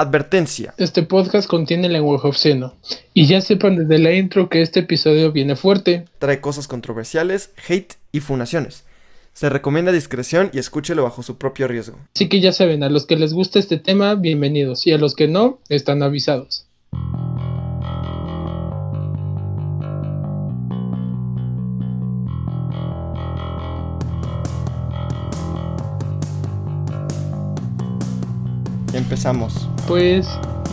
Advertencia. Este podcast contiene lenguaje obsceno. Y ya sepan desde la intro que este episodio viene fuerte. Trae cosas controversiales, hate y funaciones. Se recomienda discreción y escúchelo bajo su propio riesgo. Así que ya saben, a los que les gusta este tema, bienvenidos. Y a los que no, están avisados. Empezamos. Pues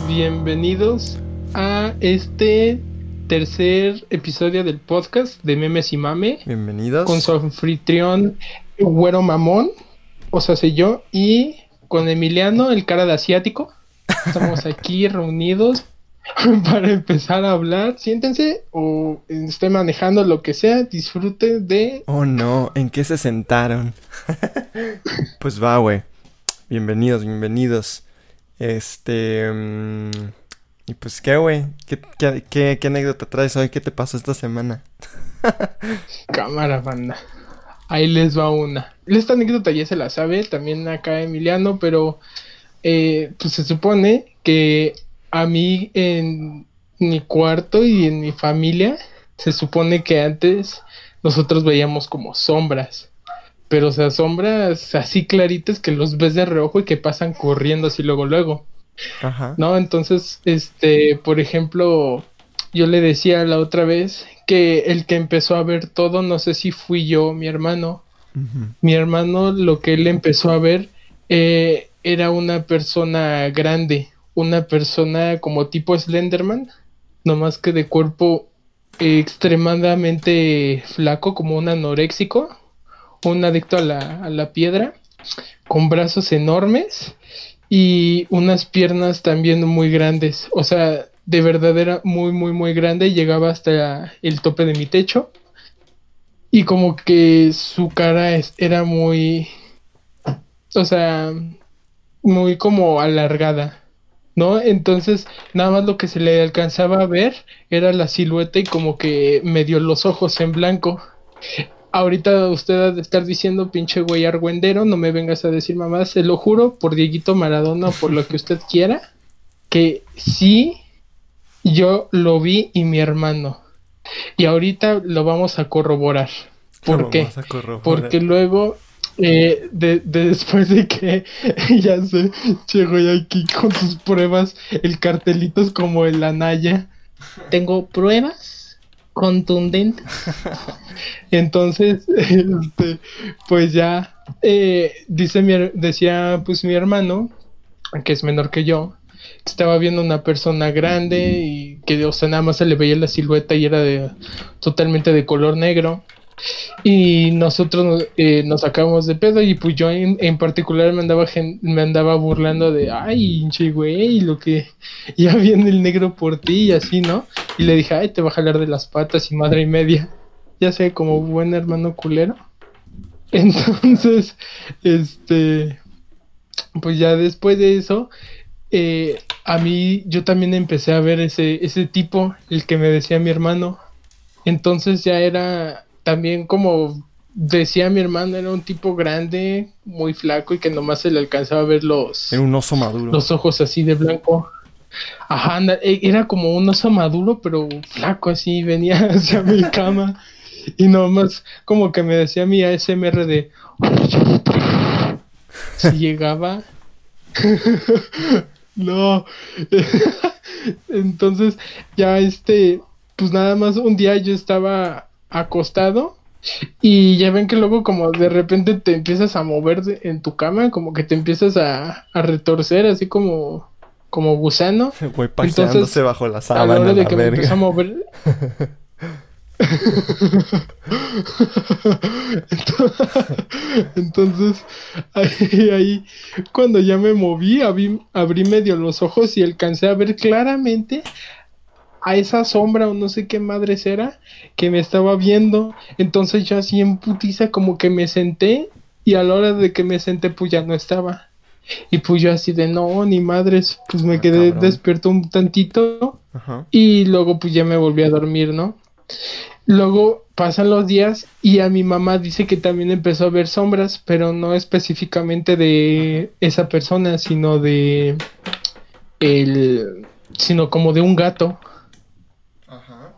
bienvenidos a este tercer episodio del podcast de Memes y Mame. Bienvenidos. Con su anfitrión Güero Mamón, o sea, soy yo, y con Emiliano, el cara de asiático. Estamos aquí reunidos para empezar a hablar. Siéntense o estén manejando lo que sea, disfruten de... Oh no, ¿en qué se sentaron? pues va, güey. Bienvenidos, bienvenidos. Este... mm, y pues qué, güey. ¿Qué, qué, qué, anécdota traes hoy? ¿Qué te pasó esta semana? Cámara, banda. Ahí les va una. Esta anécdota ya se la sabe, también acá Emiliano, pero eh, pues se supone que a mí en mi cuarto y en mi familia se supone que antes nosotros veíamos como sombras. Pero o sea, sombras así claritas que los ves de reojo y que pasan corriendo así luego luego. Ajá. ¿no? Entonces, este, por ejemplo, yo le decía la otra vez que el que empezó a ver todo, no sé si fui yo mi hermano. Mi hermano lo que él empezó a ver eh, era una persona grande, una persona como tipo Slenderman, no más que de cuerpo eh, extremadamente flaco, como un anoréxico, un adicto a la, a la piedra, con brazos enormes y unas piernas también muy grandes. O sea, de verdad era muy, muy, muy grande. Llegaba hasta el tope de mi techo. Y como que su cara es- era muy... O sea, muy como alargada. ¿No? Entonces, nada más lo que se le alcanzaba a ver era la silueta y como que medio los ojos en blanco. Ahorita usted ha de estar diciendo, pinche güey argüendero, no me vengas a decir mamá, se lo juro por Dieguito Maradona, por lo que usted quiera, que sí, yo lo vi y mi hermano. Y ahorita lo vamos a corroborar. ¿Por qué? corroborar. Porque luego, eh, de, de- después de que ya se llegó ya aquí con sus pruebas, el cartelito es como el Anaya. Tengo pruebas contundentes. Entonces, este, pues ya, eh, dice mi, decía pues mi hermano, que es menor que yo, que estaba viendo una persona grande y que, o sea, nada más se le veía la silueta y era de, totalmente de color negro. Y nosotros eh, nos sacamos de pedo y pues yo en, en particular me andaba, me andaba burlando de, ay, hinche güey, lo que ya viene el negro por ti y así, ¿no? Y le dije, ay, te va a jalar de las patas y madre y media. Ya sé, como buen hermano culero. Entonces, este, pues ya después de eso, eh, a mí yo también empecé a ver ese, ese tipo, el que me decía mi hermano. Entonces ya era también como decía mi hermano, era un tipo grande, muy flaco y que nomás se le alcanzaba a ver los, Era un oso maduro. los ojos así de blanco. Ajá, e- era como un oso maduro, pero flaco así, venía hacia mi cama y nomás como que me decía mi ASMR de si llegaba. no. Entonces, ya este, pues nada más un día yo estaba acostado y ya ven que luego como de repente te empiezas a mover de- en tu cama, como que te empiezas a, a retorcer así como, como gusano. Güey paseándose Entonces, bajo la A la sábana, hora de la que me empecé a mover. Entonces, ahí, ahí, cuando ya me moví, abrí, abrí medio los ojos y alcancé a ver claramente a esa sombra o no sé qué madres era que me estaba viendo. Entonces yo así en putiza como que me senté y a la hora de que me senté pues ya no estaba. Y pues yo así de no, ni madres, pues me Ah, quedé cabrón. despierto un tantito Ajá. y luego pues ya me volví a dormir, ¿no? Luego pasan los días y a mi mamá dice que también empezó a ver sombras, pero no específicamente de esa persona, sino de el, sino como de un gato.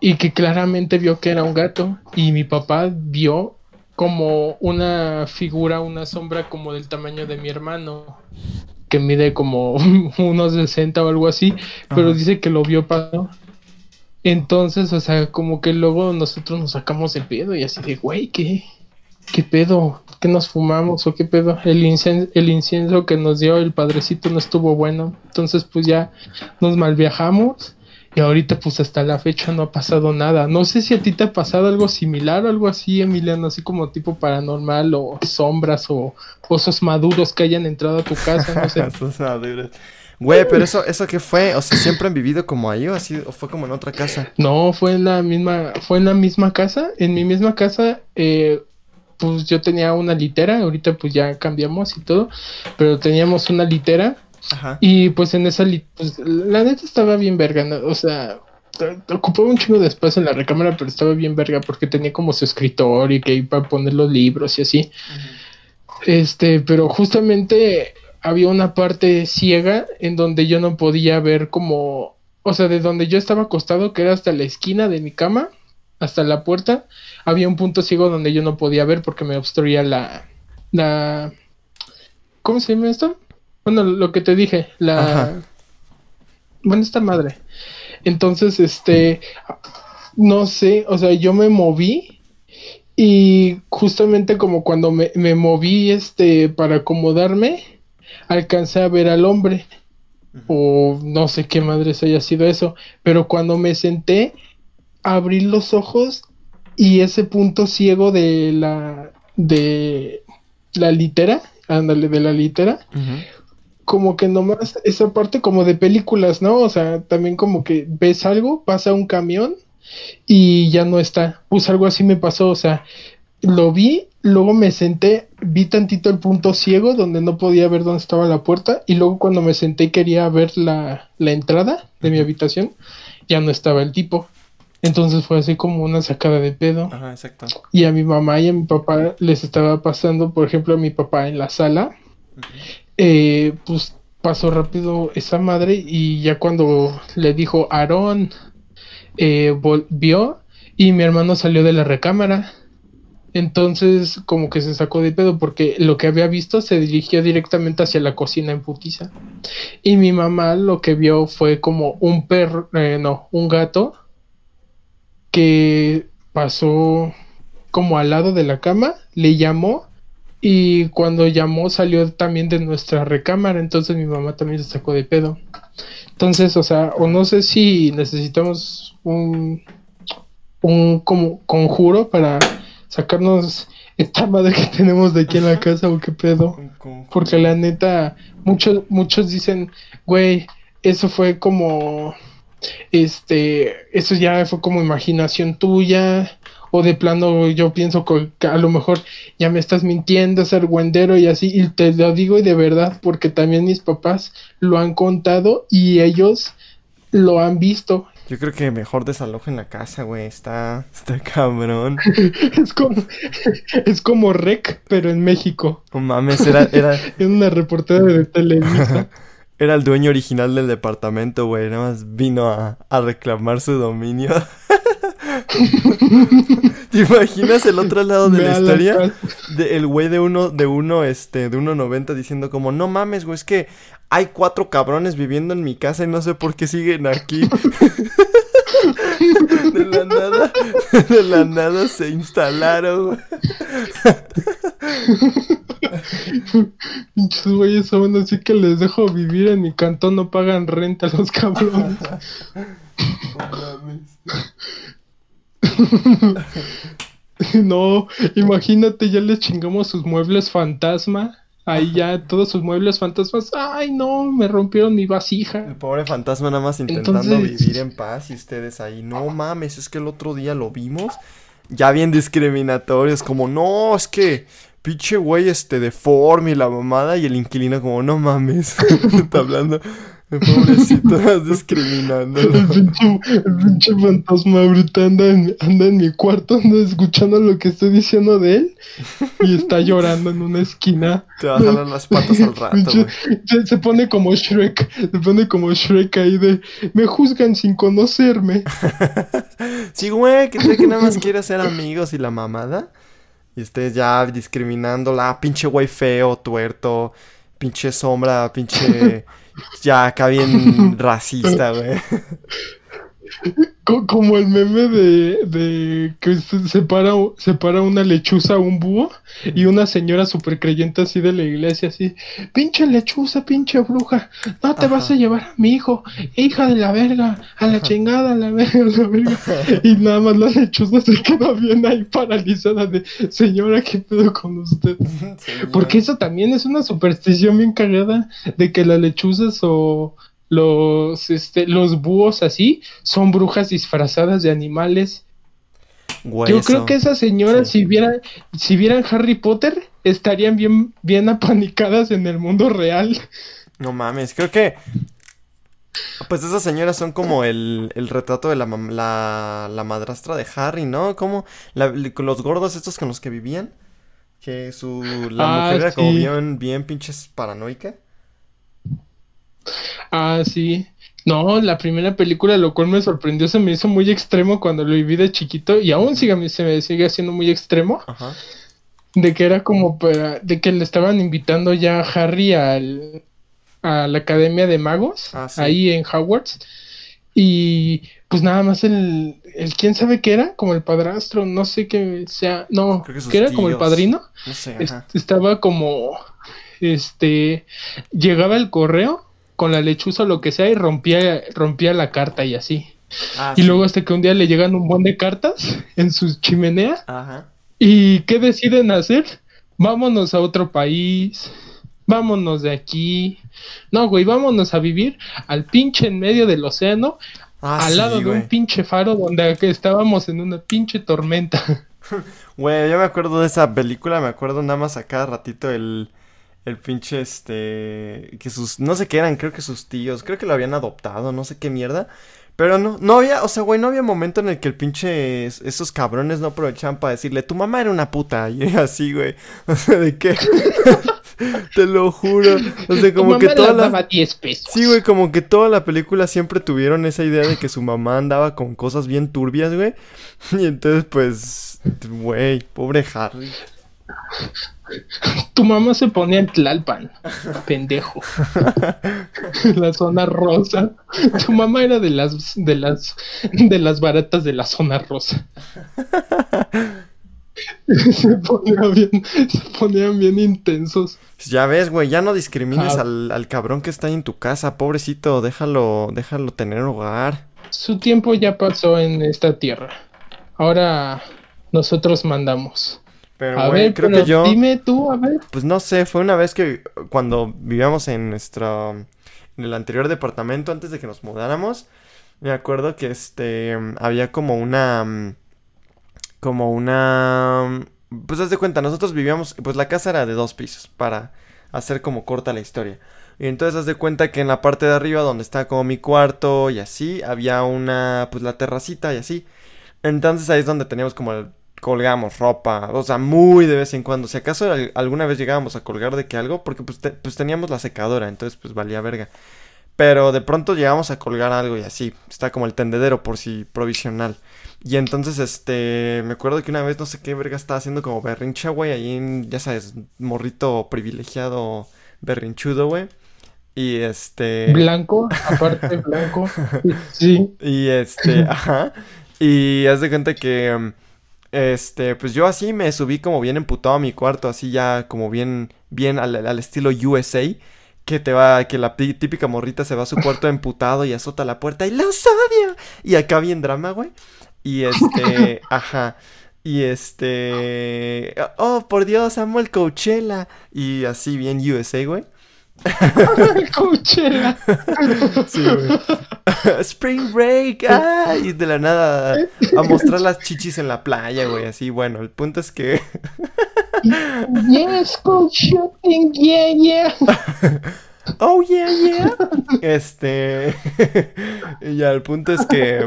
Y que claramente vio que era un gato. Y mi papá vio como una figura, una sombra como del tamaño de mi hermano. Que mide como unos 60 o algo así. Pero Ajá. dice que lo vio pasar. Entonces, o sea, como que luego nosotros nos sacamos el pedo y así de, güey, ¿qué? ¿Qué pedo? ¿Qué nos fumamos o qué pedo? El incienso, el incienso que nos dio el padrecito no estuvo bueno. Entonces, pues ya nos malviajamos y ahorita pues hasta la fecha no ha pasado nada. No sé si a ti te ha pasado algo similar o algo así, Emiliano, así como tipo paranormal o sombras o osos maduros que hayan entrado a tu casa, no sé. Esos maduros. Güey, pero eso, ¿eso qué fue? O sea, ¿siempre han vivido como ahí o así? ¿O fue como en otra casa? No, fue en la misma, fue en la misma casa. En mi misma casa, eh, pues yo tenía una litera, ahorita pues ya cambiamos y todo, pero teníamos una litera Ajá. y pues en esa pues la neta estaba bien verga, ¿no? o sea, ocupaba un chingo de espacio en la recámara, pero estaba bien verga porque tenía como su escritorio y que iba a poner los libros y así. Este, pero justamente había una parte ciega en donde yo no podía ver como, o sea, de donde yo estaba acostado, que era hasta la esquina de mi cama, hasta la puerta, había un punto ciego donde yo no podía ver porque me obstruía la, la, ¿cómo se llama esto? Bueno, lo que te dije, la, Ajá. bueno, esta madre. Entonces, este, no sé, o sea, yo me moví y justamente como cuando me, me moví, este, para acomodarme, alcancé a ver al hombre. O no sé qué madres haya sido eso. Pero cuando me senté, abrí los ojos y ese punto ciego de la, de la litera, ándale, de la litera. Como que nomás esa parte como de películas, ¿no? O sea, también como que ves algo, pasa un camión y ya no está. Pues algo así me pasó, o sea, lo vi, luego me senté, vi tantito el punto ciego donde no podía ver dónde estaba la puerta y luego cuando me senté y quería ver la, la entrada de mi habitación, ya no estaba el tipo. Entonces fue así como una sacada de pedo. Ajá, exacto. Y a mi mamá y a mi papá les estaba pasando, por ejemplo, a mi papá en la sala, eh, pues pasó rápido esa madre y ya cuando le dijo Aarón, eh, volvió y mi hermano salió de la recámara. Entonces como que se sacó de pedo porque lo que había visto se dirigió directamente hacia la cocina en putiza. Y mi mamá lo que vio fue como un perro, eh, no, un gato que pasó como al lado de la cama, le llamó y cuando llamó salió también de nuestra recámara, entonces mi mamá también se sacó de pedo. Entonces, o sea, o no sé si necesitamos un, un como conjuro para sacarnos esta madre que tenemos de aquí en la casa o qué pedo. Porque la neta, muchos, muchos dicen, güey, eso fue como, este, eso ya fue como imaginación tuya, o de plano yo pienso que a lo mejor ya me estás mintiendo, ser güendero y así, y te lo digo y de verdad, porque también mis papás lo han contado y ellos lo han visto. Yo creo que mejor desalojen la casa, güey. Está, está cabrón. Es como, es como Rec, pero en México, No mames, era, era, es una reportera de Televisa. era el dueño original del departamento, güey. Nada más vino a, a reclamar su dominio. ¿Te imaginas el otro lado de la historia? De el güey de uno, de uno, este, de 1.90 diciendo como, no mames, güey, es que hay cuatro cabrones viviendo en mi casa y no sé por qué siguen aquí. De la nada, de la nada se instalaron. Pinches güeyes son así que les dejo vivir en mi cantón, no pagan renta los cabrones. No, imagínate, ya les chingamos sus muebles fantasma. Ahí ya todos sus muebles fantasmas. Ay, no, me rompieron mi vasija. El pobre fantasma nada más intentando Entonces- vivir en paz y ustedes ahí, no mames, es que el otro día lo vimos. Ya bien discriminatorios, como, no, es que pinche güey este deforme y la mamada y el inquilino como, no mames, está hablando. Pobrecito, discriminando. El pinche, el pinche fantasma ahorita anda en, anda en mi cuarto, anda escuchando lo que estoy diciendo de él y está llorando en una esquina. Te va a jalar las patas al rato, Pinche- se, se pone como Shrek, se pone como Shrek ahí de me juzgan sin conocerme. Sí, güey, que que nada más quiere ser amigos y la mamada. Y estés ya discriminándola, "Ah, pinche güey feo, tuerto, pinche sombra, pinche. Ya acá bien racista, güey. Co- como el meme de, de que se separa, separa una lechuza a un búho y una señora súper creyente así de la iglesia, así, pinche lechuza, pinche bruja, no te Ajá. vas a llevar a mi hijo, hija de la verga, a la chingada, a la verga, a la verga. Y nada más la lechuza se queda bien ahí paralizada de, señora, ¿qué pedo con usted? Porque eso también es una superstición bien cagada de que las lechuzas o los, este, los búhos así son brujas disfrazadas de animales. Güey, Yo creo que esas señoras sí. si vieran, si vieran Harry Potter estarían bien, bien apanicadas en el mundo real. No mames, creo que. Pues esas señoras son como el, el retrato de la, la, la madrastra de Harry, ¿no? Como la- los gordos estos con los que vivían. Que su. La Ah, mujer era como bien, bien pinches paranoica. Ah, sí. No, la primera película, lo cual me sorprendió, se me hizo muy extremo cuando lo viví de chiquito y aún sigue, se me sigue haciendo muy extremo. Ajá. De que era como para, de que le estaban invitando ya a Harry al, a la Academia de Magos, Ah, sí. ahí en Hogwarts. Y pues nada más el, el quién sabe qué era, como el padrastro, no sé qué sea, no, Creo que era como el padrino. No sé, ajá. estaba como, este, llegaba el correo con la lechuza o lo que sea y rompía, rompía la carta y así. Ah, Y sí. luego hasta que un día le llegan un buen de cartas en su chimenea Ajá. ¿Y qué deciden hacer? Vámonos a otro país. Vámonos de aquí. No, güey, vámonos a vivir al pinche en medio del océano, Ah, al sí, lado de un pinche faro donde que estábamos en una pinche tormenta. Güey, yo me acuerdo de esa película, me acuerdo nada más a cada ratito el, el pinche este, que sus, no sé qué eran, creo que sus tíos, creo que lo habían adoptado, no sé qué mierda, pero no, no había, o sea, güey, no había momento en el que el pinche, es- esos cabrones no aprovechaban para decirle, tu mamá era una puta, y así, güey, o sea, ¿de qué? Te lo juro, o sea, como Tu que toda la... daba 10 pesos. Sí, güey, como que toda la película siempre tuvieron esa idea de que su mamá andaba con cosas bien turbias, güey. Y entonces, pues, güey, pobre Harry. Tu mamá se ponía en Tlalpan, pendejo. la zona rosa. Tu mamá era de las de las de las baratas de la zona rosa. se ponían bien, se ponían bien intensos. Ya ves, güey, ya no discrimines Ah. al, al cabrón que está ahí en tu casa, pobrecito, déjalo, déjalo tener hogar. Su tiempo ya pasó en esta tierra. Ahora nosotros mandamos. Pero, a ver, creo pero que yo, dime tú, a ver. pues no sé, fue una vez que cuando vivíamos en nuestro, en el anterior departamento, antes de que nos mudáramos, me acuerdo que este, había como una, como una, pues haz de cuenta, nosotros vivíamos, pues la casa era de dos pisos, para hacer como corta la historia. Y entonces haz de cuenta que en la parte de arriba, donde está como mi cuarto y así, había una, pues la terracita y así. Entonces ahí es donde teníamos como el, colgamos ropa, o sea, muy de vez en cuando. Si acaso al- alguna vez llegábamos a colgar de que algo, porque pues, te- pues teníamos la secadora, entonces pues valía verga. Pero de pronto llegamos a colgar algo y así, está como el tendedero por si provisional. Y entonces, este, me acuerdo que una vez no sé qué verga estaba haciendo como berrincha, güey, ahí en, ya sabes, morrito privilegiado, berrinchudo, güey. Y este... Blanco, aparte blanco. Sí. Y este, ajá. Y haz de cuenta que, mm, este, pues yo así me subí como bien emputado a mi cuarto, así ya como bien, bien al, al estilo USA. Que te va, que la tí- típica morrita se va a su cuarto emputado y azota la puerta y los odio. Y acá bien drama, güey. Y este, ajá. Y este, oh, por Dios, amo el Coachella. Y así bien USA, güey. Coachella. Sí, güey. Spring Break, y de la nada a mostrar las chichis en la playa, güey, así, bueno, el punto es que Yes, shooting, yeah, yeah. Oh, yeah, yeah. Este. y ya, el punto es que.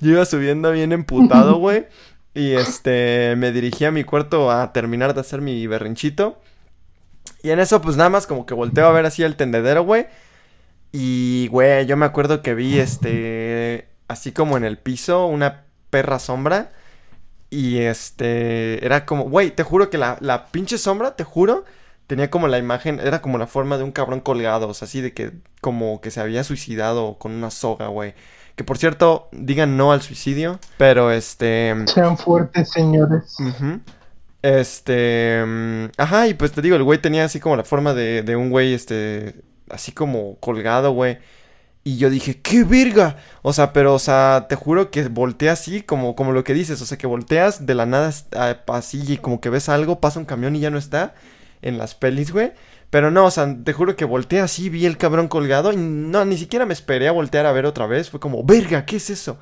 yo iba subiendo bien emputado, güey. Y este. Me dirigí a mi cuarto a terminar de hacer mi berrinchito. Y en eso, pues nada más como que volteo a ver así el tendedero, güey. Y, güey, yo me acuerdo que vi este. Así como en el piso, una perra sombra. Y este. Era como, güey, te juro que la, la pinche sombra, te juro tenía como la imagen, era como la forma de un cabrón colgado, o sea, así de que como que se había suicidado con una soga, güey. Que por cierto, digan no al suicidio, pero este... Sean fuertes, señores. Este... Mm, ajá, y pues te digo, el güey tenía así como la forma de, de un güey, este... Así como colgado, güey. Y yo dije, ¡qué verga! O sea, pero, o sea, te juro que volteé así, como, como lo que dices. O sea, que volteas de la nada así y como que ves algo, pasa un camión y ya no está en las pelis, güey. Pero no, o sea, te juro que volteé así, vi el cabrón colgado y no, ni siquiera me esperé a voltear a ver otra vez. Fue como, verga, ¿qué es eso?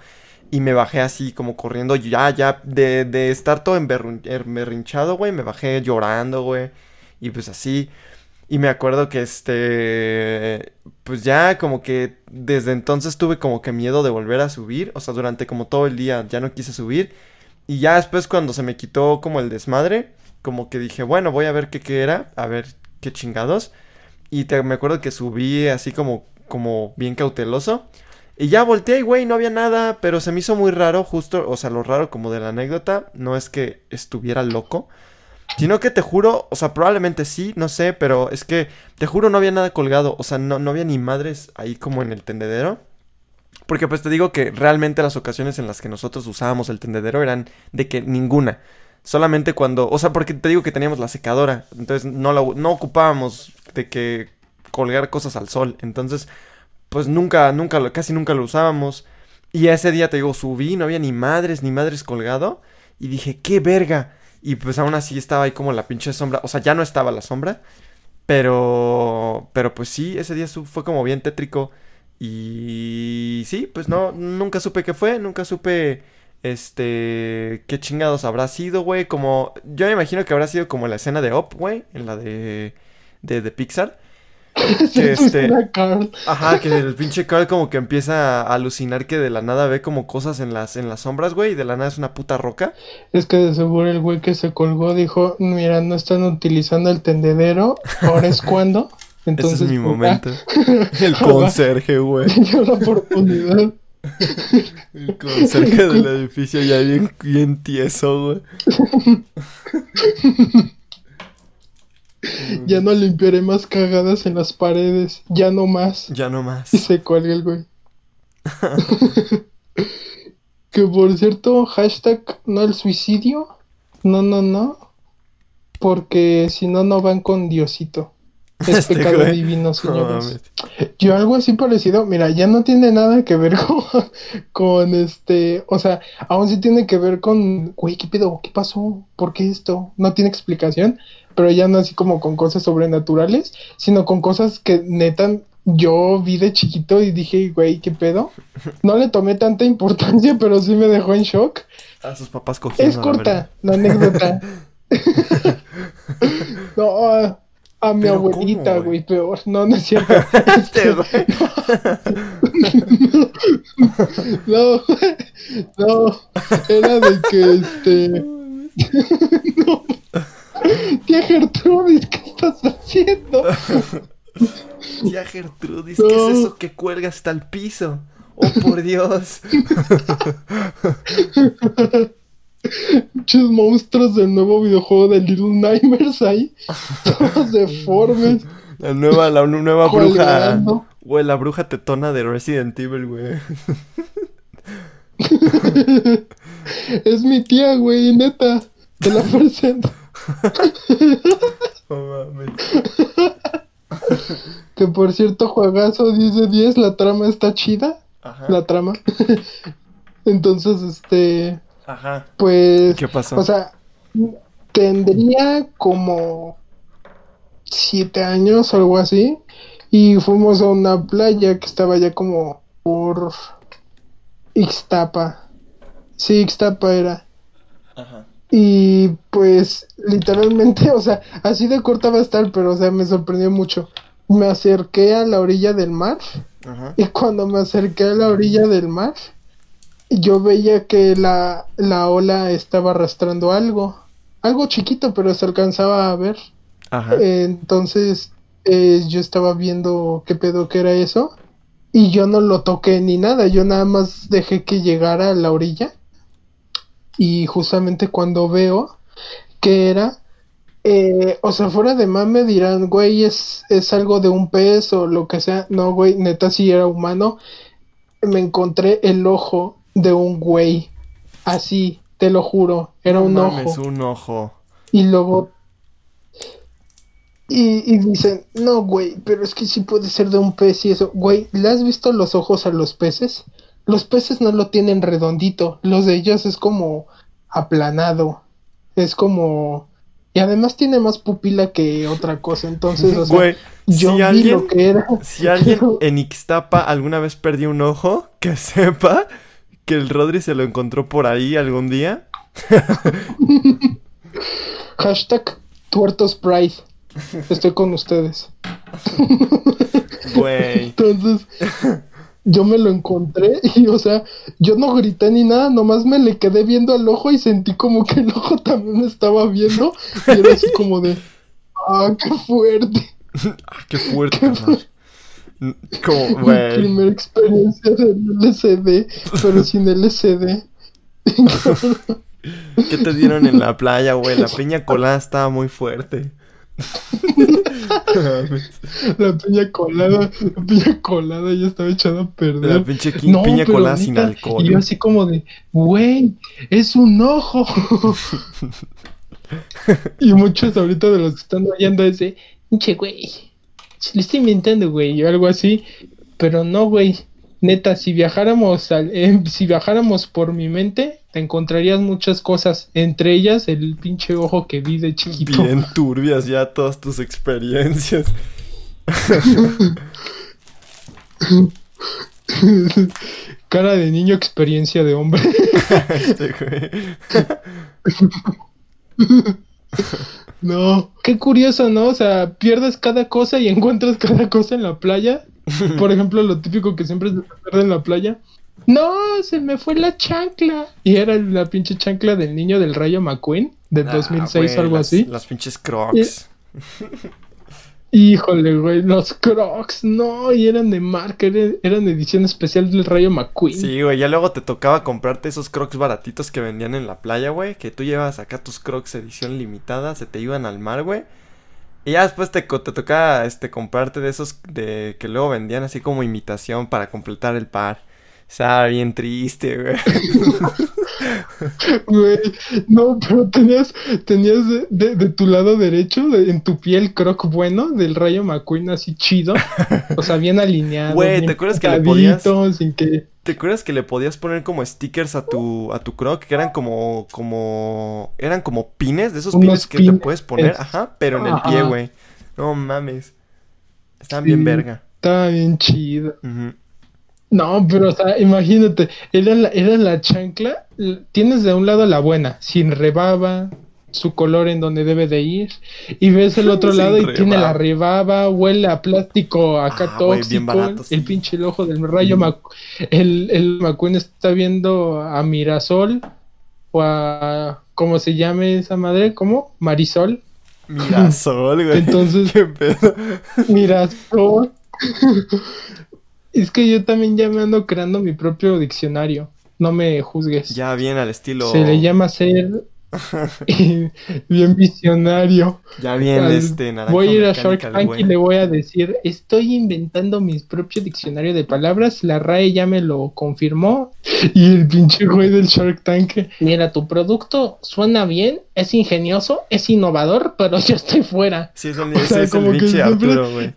Y me bajé así como corriendo, ya, ya, de, de estar todo emberrinchado, güey, me bajé llorando, güey. Y pues así. Y me acuerdo que este, pues ya como que desde entonces tuve como que miedo de volver a subir. O sea, durante como todo el día ya no quise subir. Y ya después cuando se me quitó como el desmadre, como que dije, bueno, voy a ver qué, era, a ver qué chingados. Y te, me acuerdo que subí así como, como bien cauteloso. Y ya volteé y, güey, no había nada, pero se me hizo muy raro, justo, o sea, lo raro como de la anécdota, no es que estuviera loco, sino que te juro, o sea, probablemente sí, no sé, pero es que, te juro, no había nada colgado, o sea, no, no había ni madres ahí como en el tendedero. Porque pues te digo que realmente las ocasiones en las que nosotros usábamos el tendedero eran de que ninguna. Solamente cuando, o sea, porque te digo que teníamos la secadora, entonces no, la, no ocupábamos de que colgar cosas al sol, entonces pues nunca, nunca, casi nunca lo usábamos. Y ese día te digo, subí, no había ni madres, ni madres colgado, y dije, qué verga. Y pues aún así estaba ahí como la pinche sombra, o sea, ya no estaba la sombra, pero, pero pues sí, ese día fue como bien tétrico. Y sí, pues no, nunca supe qué fue, nunca supe este, ¿qué chingados habrá sido, güey? Como, yo me imagino que habrá sido como la escena de Up, güey, en la de, de, de Pixar. que este, ajá, que el pinche Carl como que empieza a alucinar que de la nada ve como cosas en las, en las sombras, güey, y de la nada es una puta roca. Es que de seguro el güey que se colgó dijo, mira, no están utilizando el tendedero, ahora es cuando. Entonces, Ese es mi momento. el conserje, güey. la oportunidad. El conserje del edificio ya bien, bien tieso, güey. Ya no limpiaré más cagadas en las paredes. Ya no más. Ya no más. Y se cuelga el güey. que por cierto, hashtag no el suicidio. No, no, no. Porque si no, no van con Diosito. Es este pecado divino, señores. Yo algo así parecido, mira, ya no tiene nada que ver con, este, o sea, aún sí tiene que ver con, güey, ¿qué pedo? ¿Qué pasó? ¿Por qué esto? No tiene explicación, pero ya no así como con cosas sobrenaturales, sino con cosas que neta yo vi de chiquito y dije, güey, ¿qué pedo? No le tomé tanta importancia, pero sí me dejó en shock. A sus papás cogieron. Es corta la, anécdota. no, a mi abuelita, güey, peor. No, no es cierto. Este, no, no, era de que este. no. Tía Gertrudis, ¿qué estás haciendo? Tía Gertrudis, ¿qué es eso que cuelga hasta el piso? Oh, por Dios. Muchos monstruos del nuevo videojuego de Little Nightmares ahí. Todos deformes. La nueva, la nueva bruja. Güey, la bruja tetona de Resident Evil, güey. es mi tía, güey, neta. Te la presento. que por cierto, juegazo 10 de 10, la trama está chida. Ajá. La trama. Entonces, este. Ajá. Pues. ¿Qué pasó? O sea, tendría como siete años o algo así. Y fuimos a una playa que estaba ya como por Ixtapa. Sí, Ixtapa era. Ajá. Y pues literalmente, o sea, así de corta va a estar, pero o sea, me sorprendió mucho. Me acerqué a la orilla del mar Ajá. y cuando me acerqué a la orilla del mar, yo veía que la, la ola estaba arrastrando algo. Algo chiquito, pero se alcanzaba a ver. Ajá. Entonces eh, yo estaba viendo qué pedo que era eso y yo no lo toqué ni nada, yo nada más dejé que llegara a la orilla y justamente cuando veo que era, eh, o sea, fuera de mame dirán, güey, es, es algo de un pez o lo que sea, no, güey, neta sí era humano, me encontré el ojo de un güey, así, te lo juro, era No un mames, ojo. un ojo. Y luego. Y, y dicen, no, güey, pero es que sí puede ser de un pez y eso. Güey, ¿le has visto los ojos a los peces? Los peces no lo tienen redondito. Los de ellos es como aplanado. Es como. Y además tiene más pupila que otra cosa. Entonces, o sea, Güey, yo si vi alguien, lo que era. si alguien en Ixtapa alguna vez perdió un ojo, que sepa que el Rodri se lo encontró por ahí algún día. Hashtag Tuertos Pride. Estoy con ustedes. Güey. Entonces, yo me lo encontré y, o sea, yo no grité ni nada, nomás me le quedé viendo al ojo y sentí como que el ojo también me estaba viendo. Y era así como de, ah, qué fuerte. Ah, qué fuerte, carnal. Como, Mi primera experiencia del LSD, pero sin LSD. ¿Qué te dieron en la playa, güey? La piña colada estaba muy fuerte. La piña colada, la piña colada ya estaba echada a perder. La pinche qui- piña colada sin alcohol. Y yo así como de, güey, es un ojo. y muchos ahorita de los que están oyendo es de, pinche güey, se lo estoy inventando, güey, o algo así. Pero no, güey. Neta, si viajáramos al, eh, si viajáramos por mi mente, te encontrarías muchas cosas, entre ellas el pinche ojo que vi de chiquito. Bien turbias ya todas tus experiencias. Cara de niño, experiencia de hombre. Este. No, qué curioso, ¿no? O sea, pierdes cada cosa y encuentras cada cosa en la playa. Por ejemplo, lo típico que siempre se pierde en la playa. No, se me fue la chancla. Y era la pinche chancla del niño del Rayo McQueen de Ah, 2006 güey, algo las- así. Las pinches crocs. Híjole, güey, los Crocs, no, y eran de marca, eran, edición especial del Rayo McQueen. Sí, güey, ya luego te tocaba comprarte esos crocs baratitos que vendían en la playa, güey. Que tú llevabas acá tus crocs edición limitada, se te iban al mar, güey. Y ya después te, te tocaba este, comprarte de esos de que luego vendían así como imitación para completar el par. Estaba bien triste, güey. Güey, no, pero tenías, tenías de, de- de tu lado derecho, de- en tu piel croc bueno, del Rayo McQueen así chido. O sea, bien alineado. Güey, ¿te acuerdas que le pintadito, Sin que... ¿Te acuerdas que le podías poner como stickers a tu, a tu croc? Que eran como, como, eran como pines, de esos Unos pines que te puedes poner, ajá, pero en el pie, güey. No mames. Estaban Sí. bien verga. Estaba bien chido. No, pero o sea, imagínate, era la, era la chancla, tienes de un lado la buena, sin rebaba, su color en donde debe de ir, y ves el otro lado y tiene la rebaba. huele a plástico acá Ah, bien tóxico, el pinche el ojo del rayo, Mac- el, el McQueen está viendo a Mirasol, o a, ¿cómo se llame esa madre? ¿Cómo? Marisol. Mirasol, güey. Entonces- ¿Qué pedo? Mirasol. es que yo también ya me ando creando mi propio diccionario. No me juzgues. Ya bien al estilo. Se le llama ser bien visionario. Ya bien Al- este voy a ir a Shark Tank y le voy a decir, estoy inventando mi propio diccionario de palabras, la RAE ya me lo confirmó y el pinche güey del Shark Tank, mira, tu producto suena bien, es ingenioso, es innovador, pero yo estoy fuera. Sí, es el, O ese sea, es el como que pinche siempre- Arturo, güey.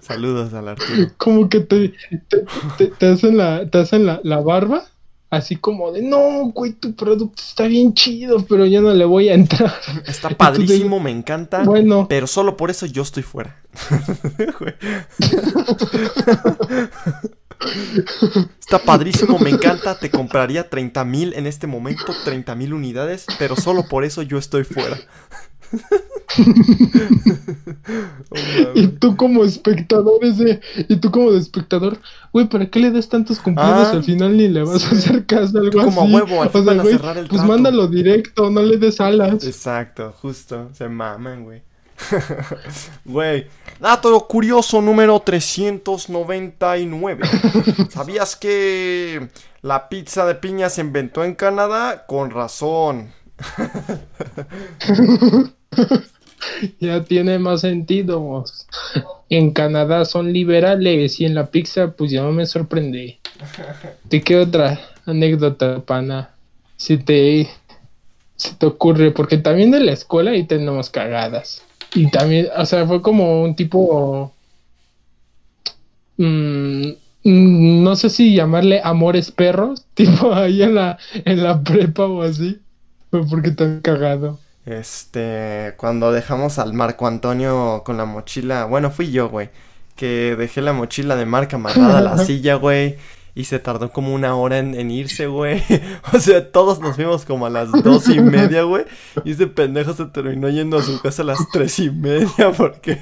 Saludos al Arturo. Como que te, te, te- te hacen, la, te hacen la, la barba, así como de, no, güey, tu producto está bien chido, pero yo no le voy a entrar. Está padrísimo, me encanta. Bueno, Pero solo por eso yo estoy fuera. Está padrísimo, me encanta. Te compraría 30 mil en este momento, 30 mil unidades, pero solo por eso yo estoy fuera. y tú como espectador ese, y tú como de espectador, güey, ¿para qué le das tantos cumplidos Ah, al final ni le vas a hacer caso algo Como a así? huevo, al o sea, güey, pues trato. mándalo directo, no le des alas. Exacto, justo. Se maman, güey. Güey. Dato curioso número 399. ¿Sabías que la pizza de piña se inventó en Canadá? Con razón. Ya tiene más sentido. En Canadá son liberales y en la pizza pues ya no me sorprende. ¿De qué otra anécdota, pana? Si te, si te ocurre, porque también de la escuela ahí tenemos cagadas. Y también, o sea, fue como un tipo... mm, no sé si llamarle amores perros, tipo ahí en la, en la prepa o así. Porque tan cagado. Este, cuando dejamos al Marco Antonio con la mochila, bueno, fui yo, güey, que dejé la mochila de marca amarrada a la silla, güey, y se tardó como una hora en, en irse, güey. O sea, todos nos fuimos como a las dos y media, güey, y ese pendejo se terminó yendo a su casa a las tres y media, porque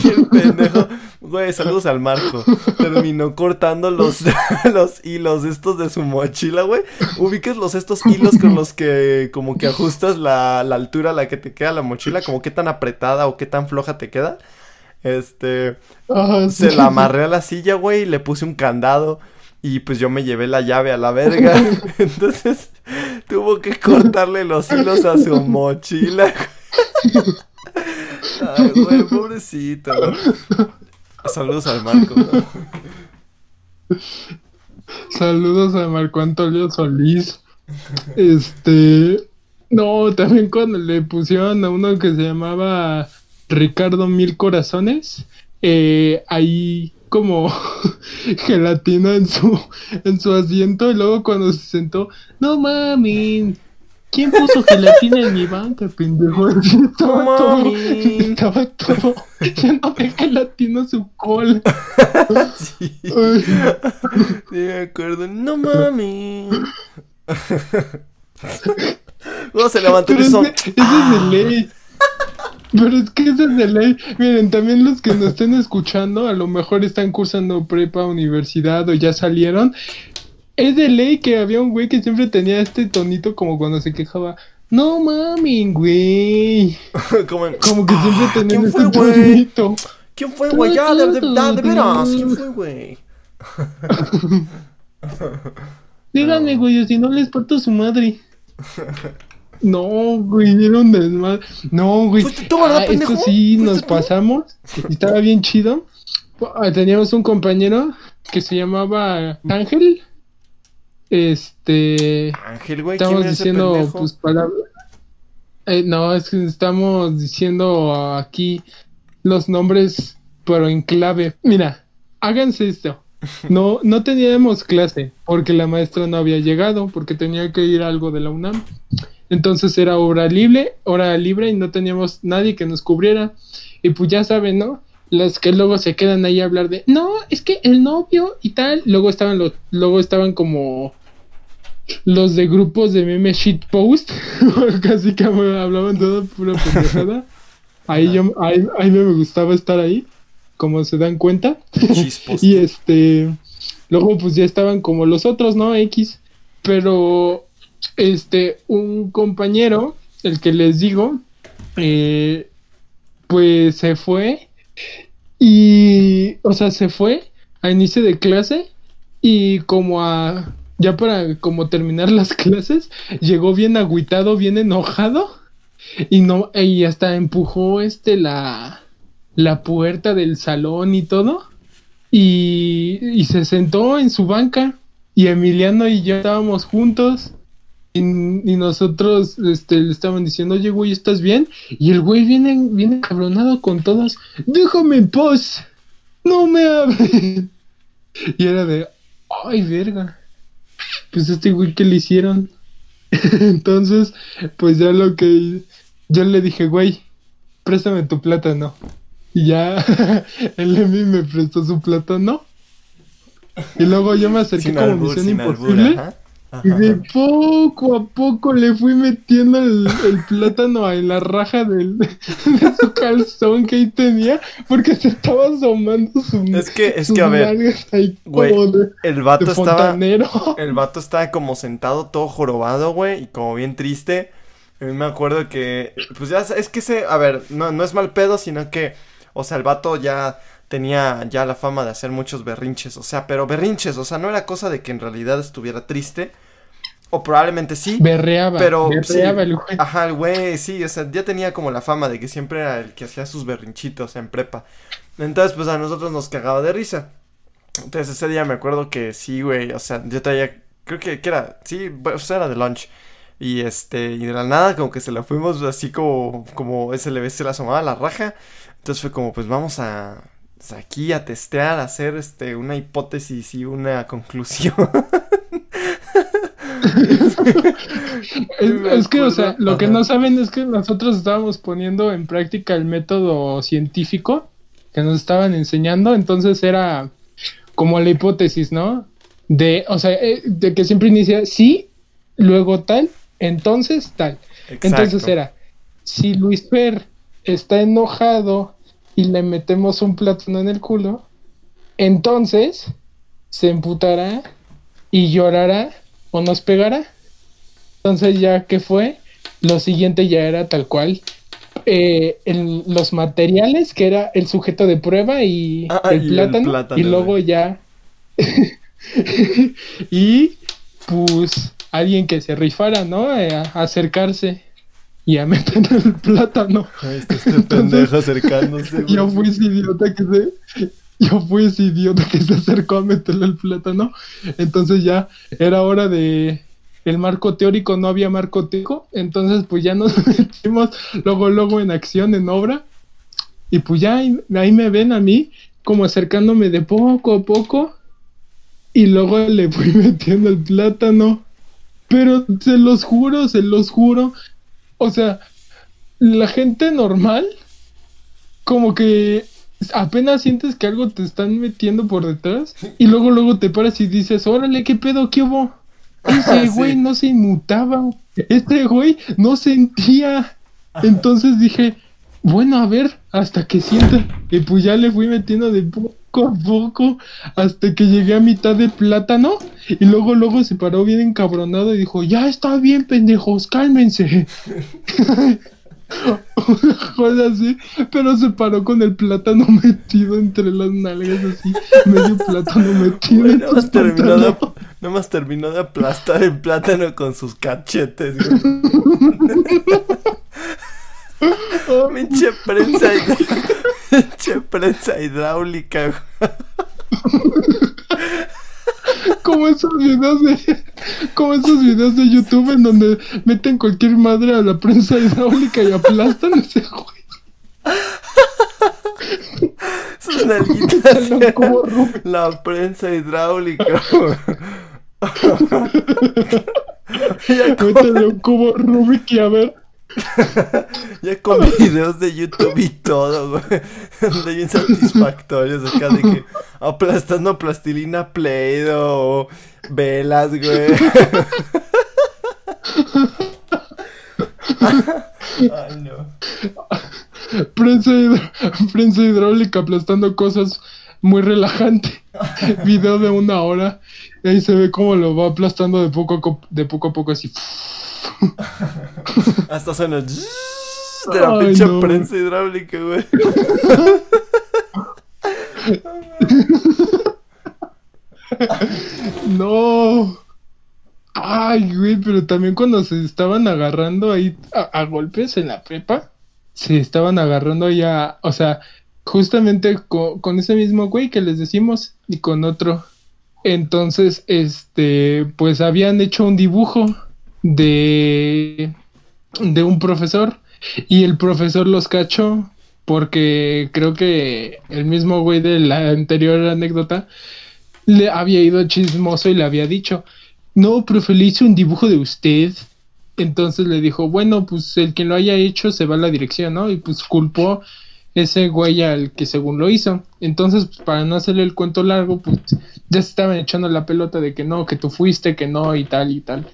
y el pendejo, güey, saludos al Marco, terminó cortando los, los hilos estos de su mochila, güey. Ubicas los estos hilos con los que como que ajustas la, la altura a la que te queda la mochila, como qué tan apretada o qué tan floja te queda. Este, se la amarré a la silla, güey, y le puse un candado. Y pues yo me llevé la llave a la verga. Entonces tuvo que cortarle los hilos a su mochila. Ay, güey, pobrecito. Saludos al Marco. Saludos a Marco Antonio Solís. Este. No, también cuando le pusieron a uno que se llamaba Ricardo Mil Corazones, eh, ahí como gelatina en su, en su asiento y luego cuando se sentó, no mami, ¿quién puso gelatina en mi banca, pendejo? Estaba No todo, mami. estaba todo lleno de gelatina su cola. Sí, Ay. sí, me acuerdo. No mami. Luego se levantó y hizo. ese es de ley. Pero es que ese es de ley. Miren, también los que nos estén escuchando, a lo mejor están cursando prepa, universidad o ya salieron. Es de ley que había un güey que siempre tenía este tonito como cuando se quejaba. No mami, güey. Como, Como que siempre Ah, ¿Quién este fue, güey? tonito. ¿Quién fue, güey? Ya, de, de, de- de veras. ¿Quién fue, güey? Díganme, güey, o si no les parto su madre. No, güey, era un desmadre. No, güey. ¿Fuiste tú, Ah, esto sí, ¿Fuiste nos tú? pasamos. y Estaba bien chido. Ah, Teníamos un compañero que se llamaba Ángel. Este. Ángel, güey. ¿Quién Estamos diciendo, pues, palabras. Eh, no, es que estamos diciendo aquí los nombres, pero en clave. Mira, háganse esto. No, no teníamos clase porque la maestra no había llegado, porque tenía que ir a algo de la UNAM. Entonces era hora libre, hora libre y no teníamos nadie que nos cubriera. Y pues ya saben, ¿no? Las que luego se quedan ahí a hablar de, no, es que el novio y tal. Luego estaban los, luego estaban como los de grupos de meme shitpost, casi que hablaban toda pura pendejada. Ahí, yo, ahí, ahí me gustaba estar ahí, como se dan cuenta. Y este, luego pues ya estaban como los otros, ¿no? X. Pero, este, un compañero, el que les digo, eh, pues se fue. Y, o sea, se fue a inicio de clase y como a, ya para como terminar las clases, llegó bien agüitado, bien enojado y no, y hasta empujó este la, la puerta del salón y todo y, y se sentó en su banca y Emiliano y yo estábamos juntos y, y nosotros este, le estaban diciendo, oye güey, ¿estás bien? Y el güey viene, viene cabronado con todos, déjame en paz, no me hablen. Y era de, ay verga, pues este güey que le hicieron. Entonces, pues ya lo que yo le dije, güey, préstame tu plátano. Y ya el Emi me prestó su plátano. Y luego yo me acerqué Sin como albur, misión albur, imposible. Ajá. Y de poco a poco le fui metiendo el, el plátano en la raja del, de su calzón que ahí tenía, porque se estaba asomando su, Es que, es que a ver, ahí güey, de, el vato estaba, el vato estaba como sentado todo jorobado, güey, y como bien triste. A mí me acuerdo que, pues ya, es que ese, a ver, no, no es mal pedo, sino que, o sea, el vato ya tenía ya la fama de hacer muchos berrinches, o sea, pero berrinches, o sea, no era cosa de que en realidad estuviera triste, o probablemente sí, Berreaba, pero berreaba sí, el güey. Ajá, el güey, sí, o sea, ya tenía como la fama de que siempre era el que hacía sus berrinchitos en prepa. Entonces, pues a nosotros nos cagaba de risa. Entonces ese día me acuerdo que sí, güey, o sea, yo traía, creo que, que era, sí, o sea, era de lunch. Y este, y de la nada como que se la fuimos así como, como ese le se le asomaba la raja. Entonces fue como, pues vamos a, pues, aquí a testear, a hacer este, una hipótesis y una conclusión. Es, que, o sea, lo que no saben es que nosotros estábamos poniendo en práctica el método científico que nos estaban enseñando, entonces era como la hipótesis, ¿no? De, o sea, eh, de que siempre inicia sí, luego tal, entonces tal. Entonces era, si Luis Per está enojado y le metemos un plátano en el culo, entonces se emputará y llorará o nos pegará. Entonces ya que fue, lo siguiente ya era tal cual. eh, el- los materiales, que era el sujeto de prueba y, Ah, el, y el plátano, y luego güey. ya... y pues alguien que se rifara, ¿no? Eh, a acercarse y a meter el plátano. Está este pendejo acercándose. Yo fui ese idiota que se. Yo fui ese idiota que se acercó a meterle el plátano. Entonces ya era hora de. El marco teórico, no había marco teórico. Entonces, pues ya nos metimos luego, luego en acción, en obra. Y pues ya ahí, ahí me ven a mí, como acercándome de poco a poco. Y luego le fui metiendo el plátano. Pero se los juro, se los juro. O sea, la gente normal como que apenas sientes que algo te están metiendo por detrás y luego luego te paras y dices, órale, ¿qué pedo? ¿Qué hubo? Ese Sí. güey no se inmutaba, este güey no sentía. Entonces dije, bueno, a ver, hasta que sienta. Y pues ya le fui metiendo de poco a poco hasta que llegué a mitad de plátano y luego luego se paró bien encabronado y dijo, ya está bien, pendejos, cálmense. Una cosa así, pero se paró con el plátano metido entre las nalgas, así, medio plátano metido. Güey, nada más terminó de, nada más terminó de aplastar el plátano con sus cachetes. Pinche prensa, prensa hidráulica. Como esos videos de, como esos videos de YouTube en donde meten cualquier madre a la prensa hidráulica y aplastan ese güey. Sus nalguitas. La prensa hidráulica, Métele un cubo Rubik y a ver. ya con videos de YouTube y todo, güey. De bien satisfactorios acá de que aplastando plastilina Play-Doh o velas, güey. Ay, no. Prensa, hidr- prensa hidráulica aplastando cosas muy relajante. Video de una hora. Y ahí se ve cómo lo va aplastando de poco a, de poco, a poco así. Hasta suena de la Ay, pinche no. prensa hidráulica, güey. No. Ay, güey, pero también cuando se estaban agarrando ahí a, a golpes en la prepa, se estaban agarrando ahí a, o sea, justamente co- con ese mismo güey que les decimos y con otro. Entonces, este, pues habían hecho un dibujo de, de un profesor y el profesor los cachó porque creo que el mismo güey de la anterior anécdota le había ido chismoso y le había dicho, no, profe, le hice un dibujo de usted. Entonces le dijo, bueno, pues el que lo haya hecho se va a la dirección, ¿no? Y pues culpó ese güey al que según lo hizo. Entonces, pues, para no hacerle el cuento largo, pues ya se estaban echando la pelota de que no, que tú fuiste, que no, y tal y tal.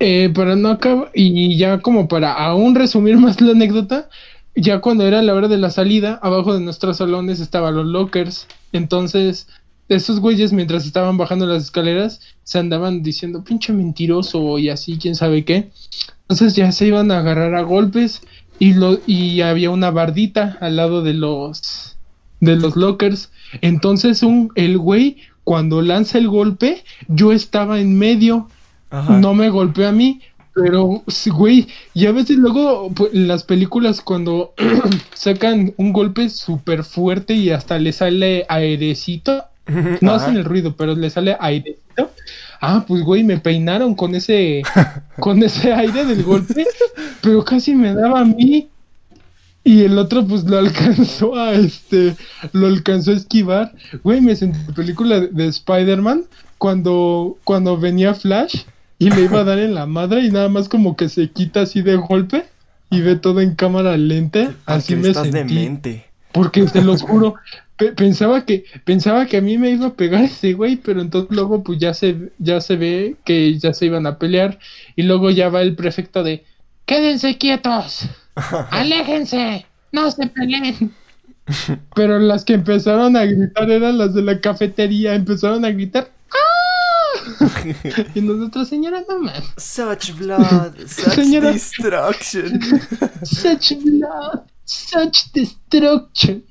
Eh, no acaba, y ya como para aún resumir más la anécdota, ya cuando era la hora de la salida, abajo de nuestros salones estaban los lockers. Entonces, esos güeyes, mientras estaban bajando las escaleras, se andaban diciendo pinche mentiroso y así, quién sabe qué. Entonces ya se iban a agarrar a golpes y, lo, y había una bardita al lado de los, de los lockers. Entonces, un, el güey, cuando lanza el golpe, yo estaba en medio. Ajá. No me golpeó a mí, pero, güey, y a veces luego pues, en las películas cuando sacan un golpe súper fuerte y hasta le sale airecito, no Ajá. hacen el ruido, pero le sale airecito. Ah, pues güey, me peinaron con ese, con ese aire del golpe, pero casi me daba a mí. Y el otro pues lo alcanzó a este, lo alcanzó a esquivar. Güey, me sentí en la película de, de Spider-Man cuando, cuando venía Flash y le iba a dar en la madre y nada más como que se quita así de golpe y ve todo en cámara lenta. Así me estás sentí. demente. Porque te los juro, pe- pensaba que pensaba que a mí me iba a pegar ese güey, pero entonces luego pues ya se ya se ve que ya se iban a pelear y luego ya va el prefecto de quédense quietos, aléjense, no se peleen. Pero las que empezaron a gritar eran las de la cafetería, empezaron a gritar. Y nosotros, señora, no mames. Such blood, such Señora. destruction. Such blood, such destruction.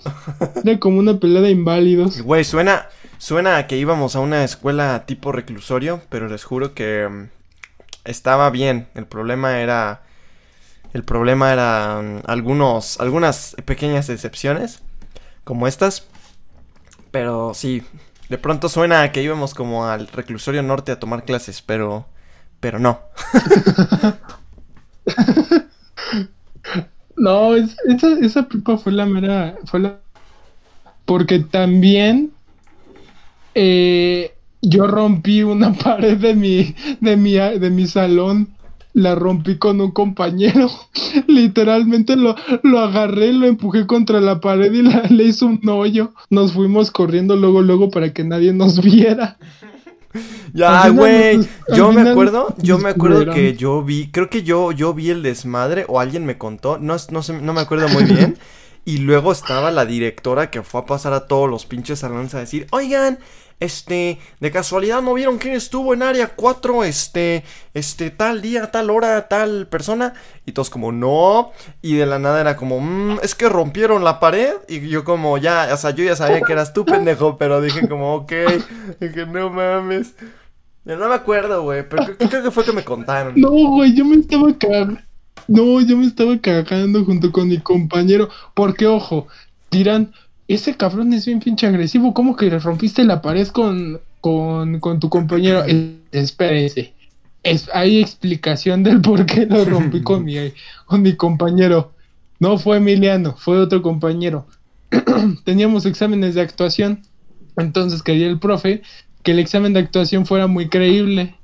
Era como una pelea de inválidos. Güey, suena, suena a que íbamos a una escuela tipo reclusorio, pero les juro que mm, estaba bien. El problema era, el problema era mm, algunos, algunas pequeñas excepciones, como estas. Pero sí, de pronto suena a que íbamos como al reclusorio norte a tomar clases, pero, pero no. No, es- esa, esa prepa fue la mera. Fue la. Porque también. eh, yo rompí una pared de mi, de mi, de mi salón. La rompí con un compañero. Literalmente lo, lo agarré, lo empujé contra la pared y la- le hizo un hoyo. Nos fuimos corriendo luego, luego para que nadie nos viera. Ya, güey. Yo me acuerdo, yo me acuerdo que yo vi, creo que yo, yo vi el desmadre o alguien me contó, no, no sé, no me acuerdo muy bien. Y luego estaba la directora que fue a pasar a todos los pinches salones a decir, oigan, este, de casualidad no vieron quién estuvo en área 4, este, este, tal día, tal hora, tal persona. Y todos como, no. Y de la nada era como, "Mm, es que rompieron la pared. Y yo como, ya, o sea, yo ya sabía que eras tú, pendejo, pero dije como, ok, dije, no mames. Ya no me acuerdo, güey, pero creo, creo que fue que me contaron. No, güey, yo me estaba cagando. No, yo me estaba cagando junto con mi compañero. Porque, ojo, dirán, ese cabrón es bien pinche agresivo. ¿Cómo que le rompiste la pared con, con, con tu compañero? Espérense. Es, hay explicación del por qué lo rompí con mi, con mi compañero. No fue Emiliano, fue otro compañero. Teníamos exámenes de actuación. Entonces quería el profe que el examen de actuación fuera muy creíble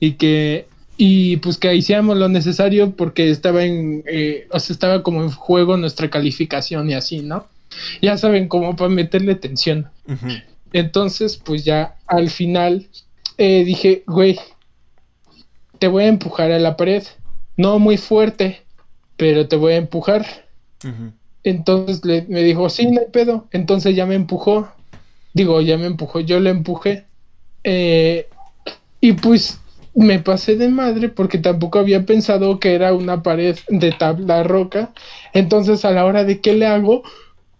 y que y pues que hiciéramos lo necesario porque estaba en eh, o sea, estaba como en juego nuestra calificación y así, ¿no? Ya saben, como para meterle tensión. Entonces, pues ya al final eh, dije, güey, te voy a empujar a la pared. No muy fuerte, pero te voy a empujar. Entonces le, me dijo, sí, no hay pedo. Entonces ya me empujó. Digo, ya me empujó, yo le empujé. Eh, y pues me pasé de madre porque tampoco había pensado que era una pared de tabla roca. Entonces a la hora de que le hago,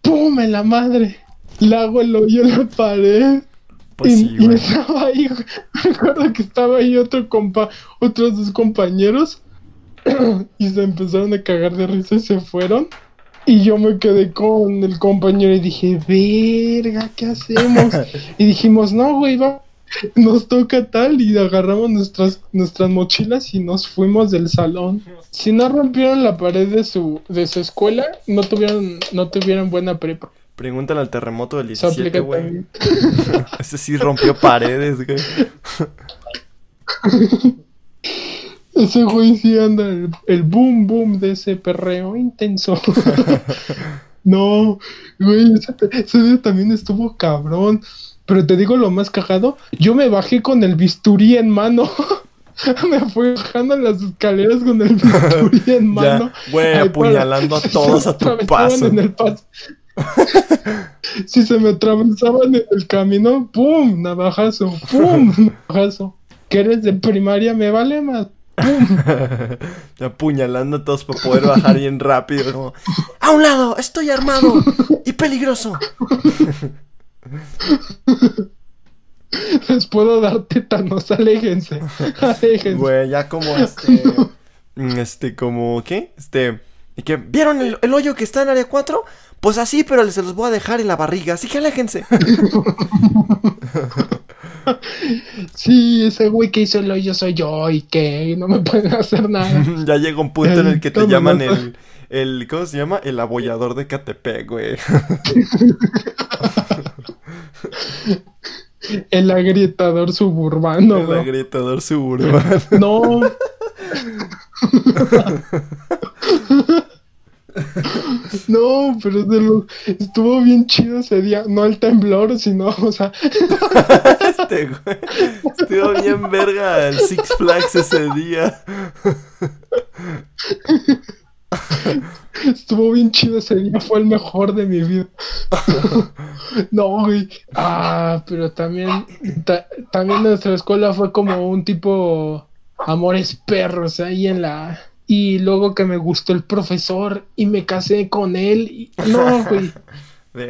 ¡pum! en la madre. Le hago el hoyo en la pared. Pues y, sí, y güey. estaba ahí, recuerdo que estaba ahí otro compa, otros dos compañeros y se empezaron a cagar de risa y se fueron. Y yo me quedé con el compañero y dije, verga, ¿qué hacemos? y dijimos, no, güey, va, nos toca tal y agarramos nuestras, nuestras mochilas y nos fuimos del salón. Si no rompieron la pared de su, de su escuela, no tuvieron, no tuvieron buena prepa. Pregúntale al terremoto del Se 17, aplica güey. Ese sí rompió paredes, güey. Ese güey sí anda el, el boom boom de ese perreo intenso. no, güey, ese, ese día también estuvo cabrón. Pero te digo lo más cagado, yo me bajé con el bisturí en mano. me fui bajando en las escaleras con el bisturí en mano. Güey, apuñalando a todos a tu paso. En el paso. si se me atravesaban en el camino, ¡pum! Navajazo, ¡pum! Navajazo. Que eres de primaria, me vale más. ¡Pum! Apuñalando a todos para poder bajar bien rápido. Como, ¡A un lado! ¡Estoy armado! ¡Y peligroso! Les puedo dar tétanos, aléjense. Aléjense. Güey, ya como este. Este, como. ¿Qué? Este. Y que, ¿Vieron el, el, hoyo que está en área 4? Pues así, pero se los voy a dejar en la barriga, así que aléjense. sí, ese güey que hizo el hoyo soy yo y que no me pueden hacer nada. ya llega un punto en el que te llaman el, el. ¿Cómo se llama? El abollador de Catepec, güey. El agrietador suburbano. El agrietador suburbano. No. No, pero lo, estuvo bien chido ese día. No el temblor, sino, o sea. Este güey. Estuvo bien verga el Six Flags ese día. Estuvo bien chido ese día, fue el mejor de mi vida. no, güey. Ah, pero también, también nuestra escuela fue como un tipo amores perros ahí en la y luego que me gustó el profesor y me casé con él. Y... No, güey.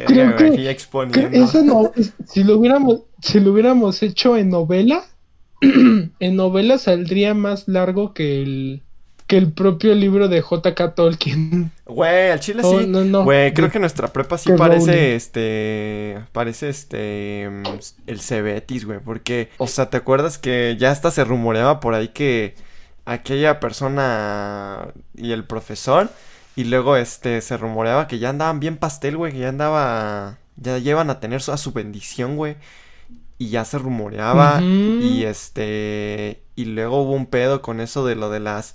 Creo que, eso no, si lo hubiéramos, si lo hubiéramos hecho en novela, en novela saldría más largo que el que el propio libro de JK Tolkien. Güey, al chile sí. Güey, creo que nuestra prepa sí parece este. Parece este. El Cebetis, güey. Porque, o sea, ¿te acuerdas que ya hasta se rumoreaba por ahí que aquella persona y el profesor. Y luego este se rumoreaba que ya andaban bien pastel, güey, que ya andaba. Ya llevan a tener a su bendición, güey. Y ya se rumoreaba. Y este. Y luego hubo un pedo con eso de lo de las.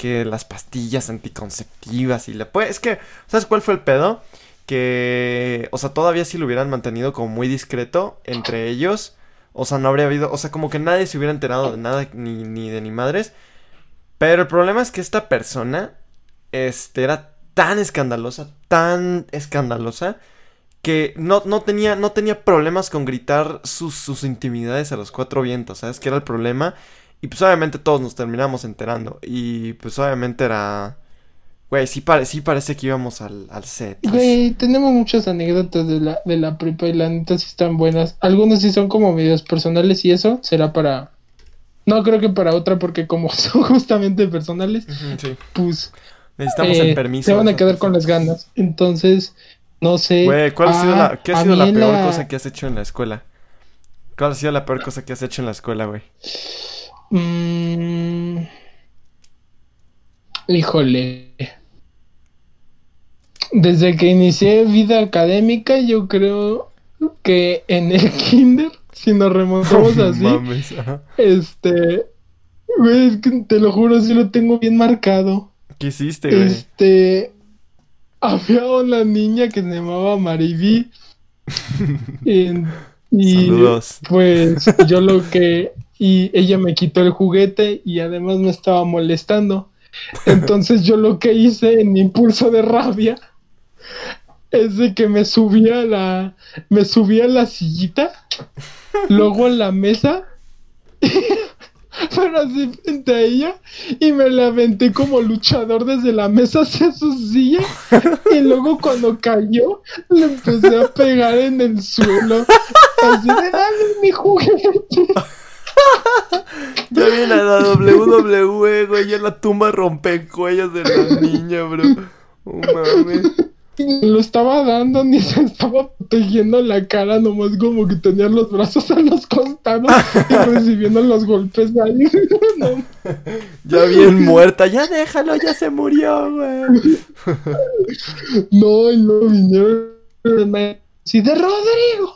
Que las pastillas anticonceptivas y le pues. Es que. ¿Sabes cuál fue el pedo? Que. O sea, todavía si lo hubieran mantenido como muy discreto entre ellos. O sea, no habría habido. O sea, como que nadie se hubiera enterado de nada, ni, ni de ni madres. Pero el problema es que esta persona este, era tan escandalosa, tan escandalosa, que no, no, tenía, no tenía problemas con gritar sus, sus intimidades a los cuatro vientos, ¿sabes? Que era el problema. Y pues obviamente todos nos terminamos enterando. Y pues obviamente era... Güey, sí, parece que íbamos al, al set. Güey, tenemos muchas anécdotas de la, de la prepa y la neta sí están buenas. Algunas sí son como medios personales y eso será para no creo que para otra, porque como son justamente personales, pues. Necesitamos el eh, permiso. Se van a quedar con las ganas. Entonces, no sé. Güey, ¿cuál ha sido la, ¿qué ha sido la peor cosa que has hecho en la escuela? ¿Cuál ha sido la peor cosa que has hecho en la escuela, güey? Mm, híjole. Desde que inicié vida académica, yo creo que en el kinder si nos remontamos así, este, güey, te lo juro, sí lo tengo bien marcado. ¿Qué hiciste, güey? Este, había una niña que se llamaba Mariví. y, Saludos. pues yo lo que, y ella me quitó el juguete y además me estaba molestando. Entonces yo lo que hice en impulso de rabia es de que me subía a la, me subía a la sillita luego en la mesa, pero así frente a ella, y me la aventé como luchador desde la mesa hacia su silla, y luego cuando cayó, le empecé a pegar en el suelo, así de dale mi juguete. Ya la WWE, güey, en la tumba rompe cuellos de la niña, bro. Oh, mames lo estaba dando ni se estaba protegiendo la cara, nomás como que tenía los brazos a los costados y recibiendo los golpes ahí. Ya bien muerta, ya déjalo, ya se murió, güey. no, y no vinieron sí, de Rodrigo.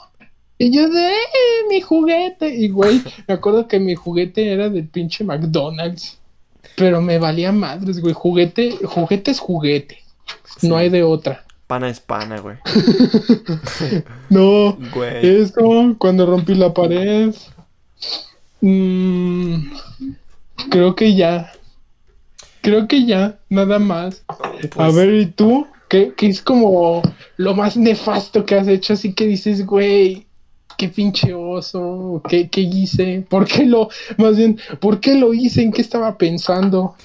Y yo de eh, mi juguete. Y güey, me acuerdo que mi juguete era de pinche McDonald's. Pero me valía madres, güey. Juguete, juguete es juguete. No hay de otra. Pana es pana, güey. no, Güey. eso, cuando rompí la pared. Mm, creo que ya. Creo que ya, nada más. A Pues, ver, ¿y tú? ¿Qué, qué es como lo más nefasto que has hecho? Así que dices, güey, qué pinche oso, qué, qué hice, ¿por qué lo, más bien, ¿por qué lo hice? ¿En qué estaba pensando?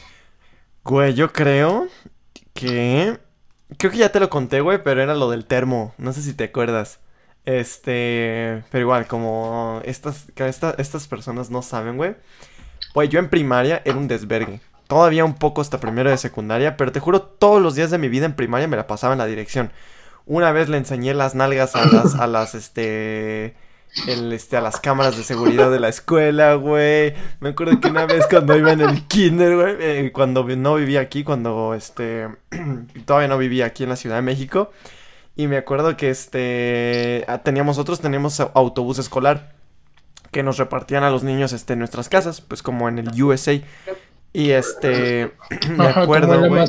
Güey, yo creo que... Creo que ya te lo conté, güey, pero era lo del termo. No sé si te acuerdas. Este... Pero igual, como estas, estas personas no saben, güey. Güey, yo en primaria era un desvergue. Todavía un poco hasta primero de secundaria, pero te juro, todos los días de mi vida en primaria me la pasaba en la dirección. Una vez le enseñé las nalgas a las, a las, este... El, este, a las cámaras de seguridad de la escuela, güey. Me acuerdo que una vez cuando iba en el kinder, güey, eh, cuando no vivía aquí, cuando, este, todavía no vivía aquí en la Ciudad de México. Y me acuerdo que, este, ah, teníamos, nosotros teníamos au- autobús escolar que nos repartían a los niños, este, en nuestras casas, pues como en el USA. Y, este, me Ajá, acuerdo, güey.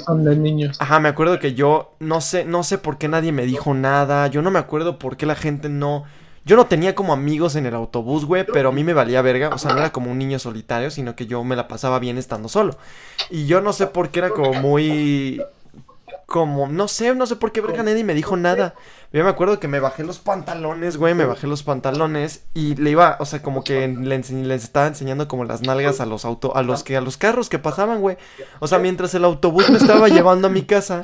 Ajá, me acuerdo que yo no sé, no sé por qué nadie me dijo nada. Yo no me acuerdo por qué la gente no. Yo no tenía como amigos en el autobús, güey, pero a mí me valía verga. O sea, no era como un niño solitario, sino que yo me la pasaba bien estando solo. Y yo no sé por qué era como muy. Como, no sé, no sé por qué verga nadie me dijo nada. Yo me acuerdo que me bajé los pantalones, güey, me bajé los pantalones y le iba, o sea, como que le les estaba enseñando como las nalgas a los auto, a los que, a los carros que pasaban, güey. O sea, mientras el autobús me estaba llevando a mi casa,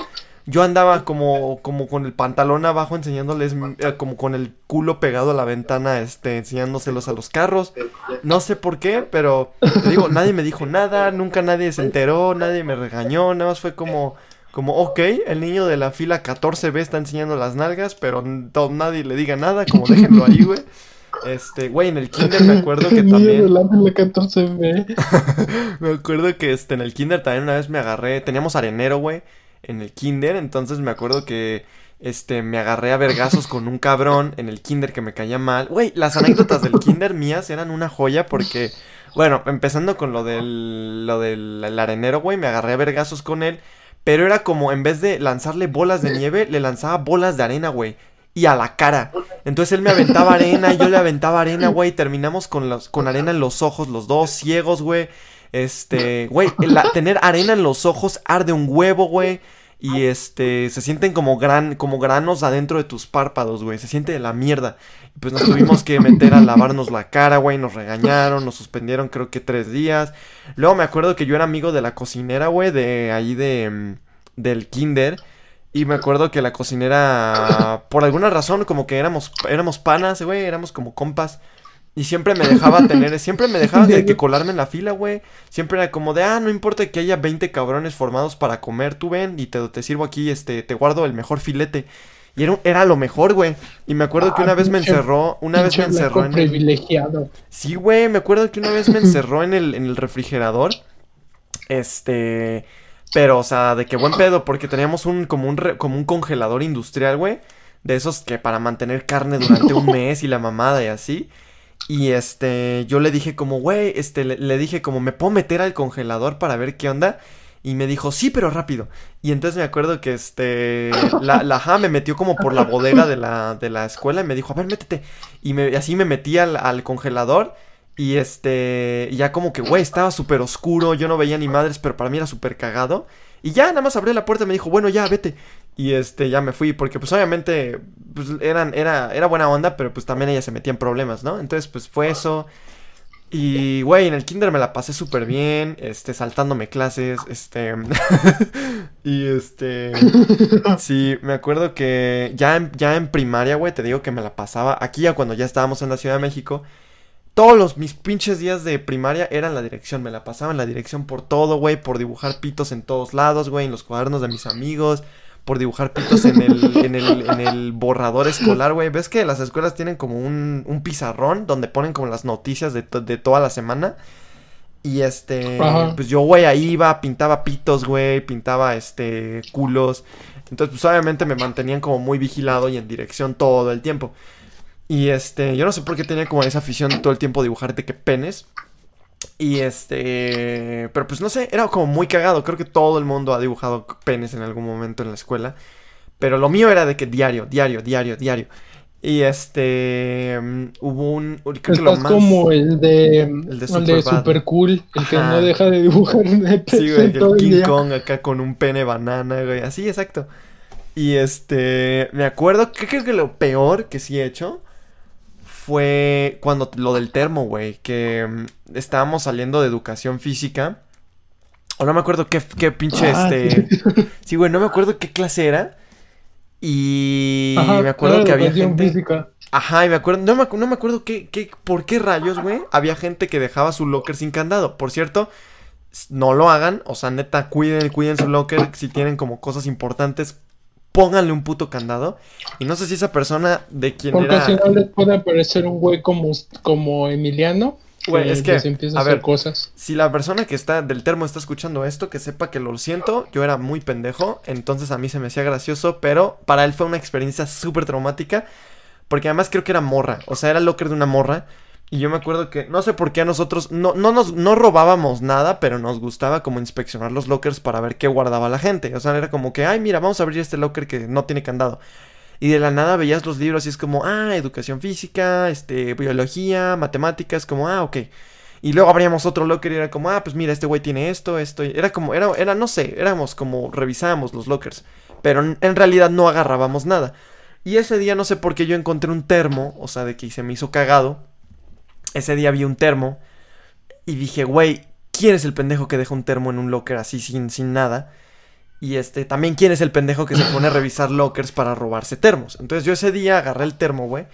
yo andaba como, como con el pantalón abajo enseñándoles, eh, como con el culo pegado a la ventana, este, enseñándoselos a los carros. No sé por qué, pero te digo, nadie me dijo nada, nunca nadie se enteró, nadie me regañó, nada más fue como, como, ok, el niño de la fila 14B está enseñando las nalgas, pero nadie le diga nada, como déjenlo ahí, güey. Este, güey, en el kinder me acuerdo que también... la fila 14B. Me acuerdo que este, en el kinder también una vez me agarré, teníamos arenero, güey, en el kinder, entonces me acuerdo que, este, me agarré a vergazos con un cabrón en el kinder que me caía mal. Güey, las anécdotas del kinder mías eran una joya porque, bueno, empezando con lo del, lo del el arenero, güey, me agarré a vergazos con él, pero era como, en vez de lanzarle bolas de nieve, le lanzaba bolas de arena, güey. Y a la cara. Entonces él me aventaba arena y yo le aventaba arena, güey. Terminamos con, los, con arena en los ojos, los dos ciegos, güey. Este, güey, tener arena en los ojos arde un huevo, güey. Y este, se sienten como gran, como granos adentro de tus párpados, güey. Se siente de la mierda. Pues nos tuvimos que meter a lavarnos la cara, güey. Nos regañaron, nos suspendieron creo que tres días. Luego me acuerdo que yo era amigo de la cocinera, güey, de ahí de, mm, del kinder. Y me acuerdo que la cocinera, por alguna razón, como que éramos, éramos panas, güey, éramos como compas. Y siempre me dejaba tener, siempre me dejaba de que colarme en la fila, güey. Siempre era como de, ah, no importa que haya 20 cabrones formados para comer, tú ven y te, te sirvo aquí, este, te guardo el mejor filete. Y era, lo mejor, güey. Y me acuerdo que Ah, una vez me encerró, una vez me encerró en el... privilegiado. Sí, güey, me acuerdo que una vez me encerró en el, en el refrigerador. Este. Pero, o sea, de qué buen pedo, porque teníamos un, como un, re- como un congelador industrial, güey. De esos que para mantener carne durante un mes y la mamada y así. Y este, yo le dije como, güey, este, le, le dije como, ¿me puedo meter al congelador para ver qué onda? Y me dijo, sí, pero rápido. Y entonces me acuerdo que este, la, ajá, me metió como por la bodega de la, de la escuela y me dijo, a ver, métete. Y me, así me metí al, al congelador. Y este, ya como que, güey, estaba súper oscuro, yo no veía ni madres, pero para mí era súper cagado. Y ya nada más abrí la puerta y me dijo, bueno, ya, vete. Y este, ya me fui, porque pues obviamente, pues eran, era, era buena onda, pero pues también ella se metía en problemas, ¿no? Entonces, pues fue eso. Y, güey, en el kinder me la pasé súper bien, este, saltándome clases, este... y este... Sí, me acuerdo que ya en, ya en primaria, güey, te digo que me la pasaba, aquí ya cuando ya estábamos en la Ciudad de México, todos los, mis pinches días de primaria eran la dirección, me la pasaba en la dirección por todo, güey, por dibujar pitos en todos lados, güey, en los cuadernos de mis amigos, por dibujar pitos en el, en el, en el borrador escolar, güey. ¿Ves que las escuelas tienen como un, un pizarrón donde ponen como las noticias de, to- de toda la semana? Y este, Ajá. pues yo, güey, ahí iba, pintaba pitos, güey, pintaba, este, culos. Entonces, pues obviamente me mantenían como muy vigilado y en dirección todo el tiempo. Y este, yo no sé por qué tenía como esa afición todo el tiempo a dibujar de que penes. Y este, pero pues no sé, era como muy cagado. Creo que todo el mundo ha dibujado penes en algún momento en la escuela. Pero lo mío era de que diario, diario, diario, diario. Y este. mm, hubo un. Creo que lo más. como el de, el de de Superbad. Super Cool, el que no deja de dibujar nepes Sí, güey, el el King día. Kong acá con un pene banana, güey. Así, exacto. Y este. Me acuerdo que creo que lo peor que sí he hecho fue cuando lo del termo, güey. Que mm, estábamos saliendo de educación física. O no me acuerdo qué, qué pinche Ah, este. sí. Güey, no me acuerdo qué clase era. Y Ajá, me acuerdo que había gente. física. Ajá, y me acuerdo, no me, no me acuerdo qué, qué, por qué rayos, güey, había gente que dejaba su locker sin candado. Por cierto, no lo hagan, o sea, neta, cuiden, cuiden su locker, si tienen como cosas importantes, pónganle un puto candado. Y no sé si esa persona de quien Porque era... si no les puede aparecer un güey como, como Emiliano. Güey, es que, a, a ver, cosas. Si la persona que está del termo está escuchando esto, que sepa que lo siento, yo era muy pendejo, entonces a mí se me hacía gracioso, pero para él fue una experiencia súper traumática, porque además creo que era morra, o sea, era locker de una morra, y yo me acuerdo que, no sé por qué a nosotros, no, no nos, no robábamos nada, pero nos gustaba como inspeccionar los lockers para ver qué guardaba la gente, o sea, era como que, ay, mira, vamos a abrir este locker que no tiene candado. Y de la nada veías los libros y es como, ah, educación física, este, biología, matemáticas, como, ah, ok. Y luego abríamos otro locker y era como, ah, pues mira, este güey tiene esto, esto. Era como, era, era, no sé, éramos como, revisábamos los lockers. Pero en realidad no agarrábamos nada. Y ese día no sé por qué yo encontré un termo, o sea, de que se me hizo cagado. Ese día vi un termo y dije, güey, ¿quién es el pendejo que deja un termo en un locker así sin, sin nada? Y este, también quién es el pendejo que se pone a revisar lockers para robarse termos. Entonces yo ese día agarré el termo, güey.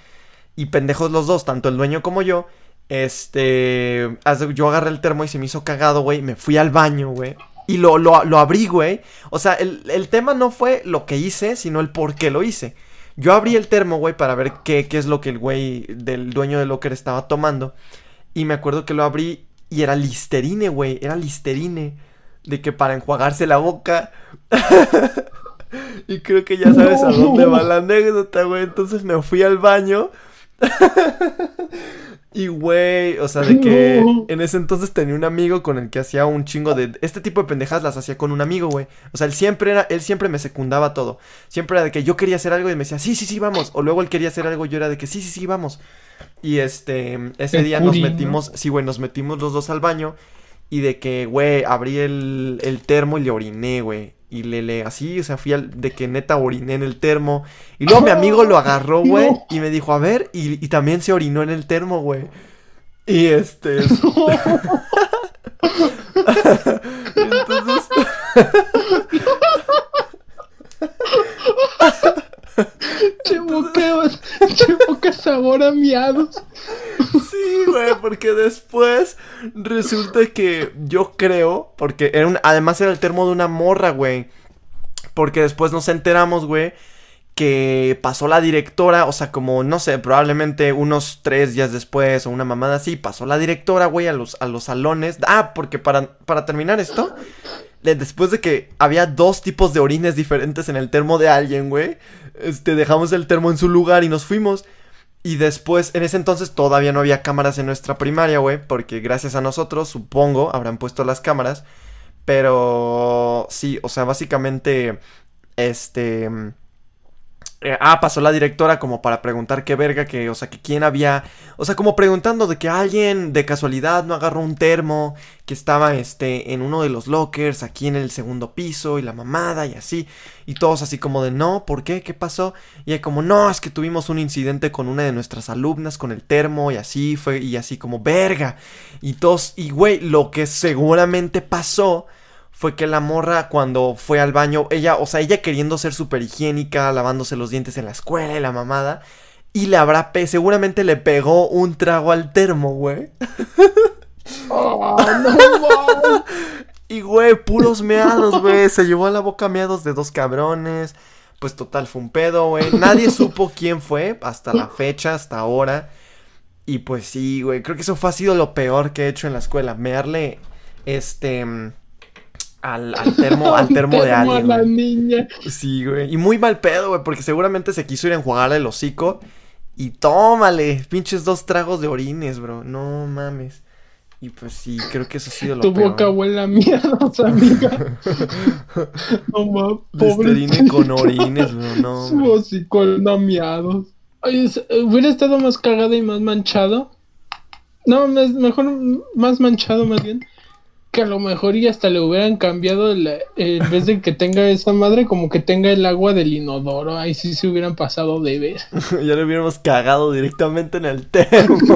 Y pendejos los dos, tanto el dueño como yo. Este. Yo agarré el termo y se me hizo cagado, güey. Me fui al baño, güey. Y lo, lo, lo abrí, güey. O sea, el, el tema no fue lo que hice, sino el por qué lo hice. Yo abrí el termo, güey, para ver qué, qué es lo que el güey del dueño del locker estaba tomando. Y me acuerdo que lo abrí y era listerine, güey. Era listerine. De que para enjuagarse la boca. y creo que ya sabes a dónde va la anécdota, güey. Entonces me fui al baño. y, güey, o sea, de que No. en ese entonces tenía un amigo con el que hacía un chingo de... Este tipo de pendejadas las hacía con un amigo, güey. O sea, él siempre era... Él siempre me secundaba todo. Siempre era de que yo quería hacer algo y me decía, sí, sí, sí, vamos. O luego él quería hacer algo y yo era de que sí, sí, sí, vamos. Y este... Ese El día nos metimos... Sí, güey, nos metimos los dos al baño. Y de que, güey, abrí el, el termo y le oriné, güey. Y le, le, así, o sea, fui al, de que neta oriné en el termo. Y luego mi amigo lo agarró, güey, No. y me dijo, a ver, y, y también se orinó en el termo, güey. Y este... Entonces... Che boqueos, che boca sabor a miados. Sí, güey, porque después resulta que yo creo, porque era un, además era el termo de una morra, güey. Porque después nos enteramos, güey, que pasó la directora, o sea, como, no sé, probablemente unos tres días después o una mamada así, pasó la directora, güey, a los, a los salones. Ah, porque para, para terminar esto, de- después de que había dos tipos de orines diferentes en el termo de alguien, güey, este, dejamos el termo en su lugar y nos fuimos. Y después, en ese entonces todavía no había cámaras en nuestra primaria, güey, porque gracias a nosotros, supongo, habrán puesto las cámaras. Pero sí, o sea, básicamente, este... eh, ah, pasó la directora como para preguntar qué verga, que, o sea, que quién había, o sea, como preguntando de que alguien de casualidad no agarró un termo que estaba, este, en uno de los lockers, aquí en el segundo piso, y la mamada, y así, y todos así como de, no, ¿por qué? ¿Qué pasó? Y como, no, es que tuvimos un incidente con una de nuestras alumnas, con el termo, y así fue, y así como, verga, y todos, y güey, lo que seguramente pasó fue que la morra cuando fue al baño, ella, o sea, ella queriendo ser súper higiénica, lavándose los dientes en la escuela y la mamada, y le habrá, pe seguramente le pegó un trago al termo, güey. Oh, no. Y, güey, puros meados, güey. Se llevó a la boca meados de dos cabrones. Pues total, fue un pedo, güey. Nadie supo quién fue hasta la fecha, hasta ahora. Y pues sí, güey. Creo que eso fue ha sido lo peor que he hecho en la escuela. Mearle, este... Al, al termo, al termo de a alguien, la niña. Sí, güey. Y muy mal pedo, güey, porque seguramente se quiso ir a enjuagar el hocico. Y tómale, pinches dos tragos de orines, bro. No mames. Y pues sí, creo que eso ha sido lo Tu peor. boca huele a mierdas, amiga. No mames, pobre. Listerine con orines, bro, no. Su hocico a miados. Oye, es- hubiera estado más cagado y más manchado. No, mejor más manchado más bien. Que a lo mejor y hasta le hubieran cambiado la- en vez de que tenga esa madre, como que tenga el agua del inodoro. Ahí sí se hubieran pasado de ver. ya le hubiéramos cagado directamente en el termo.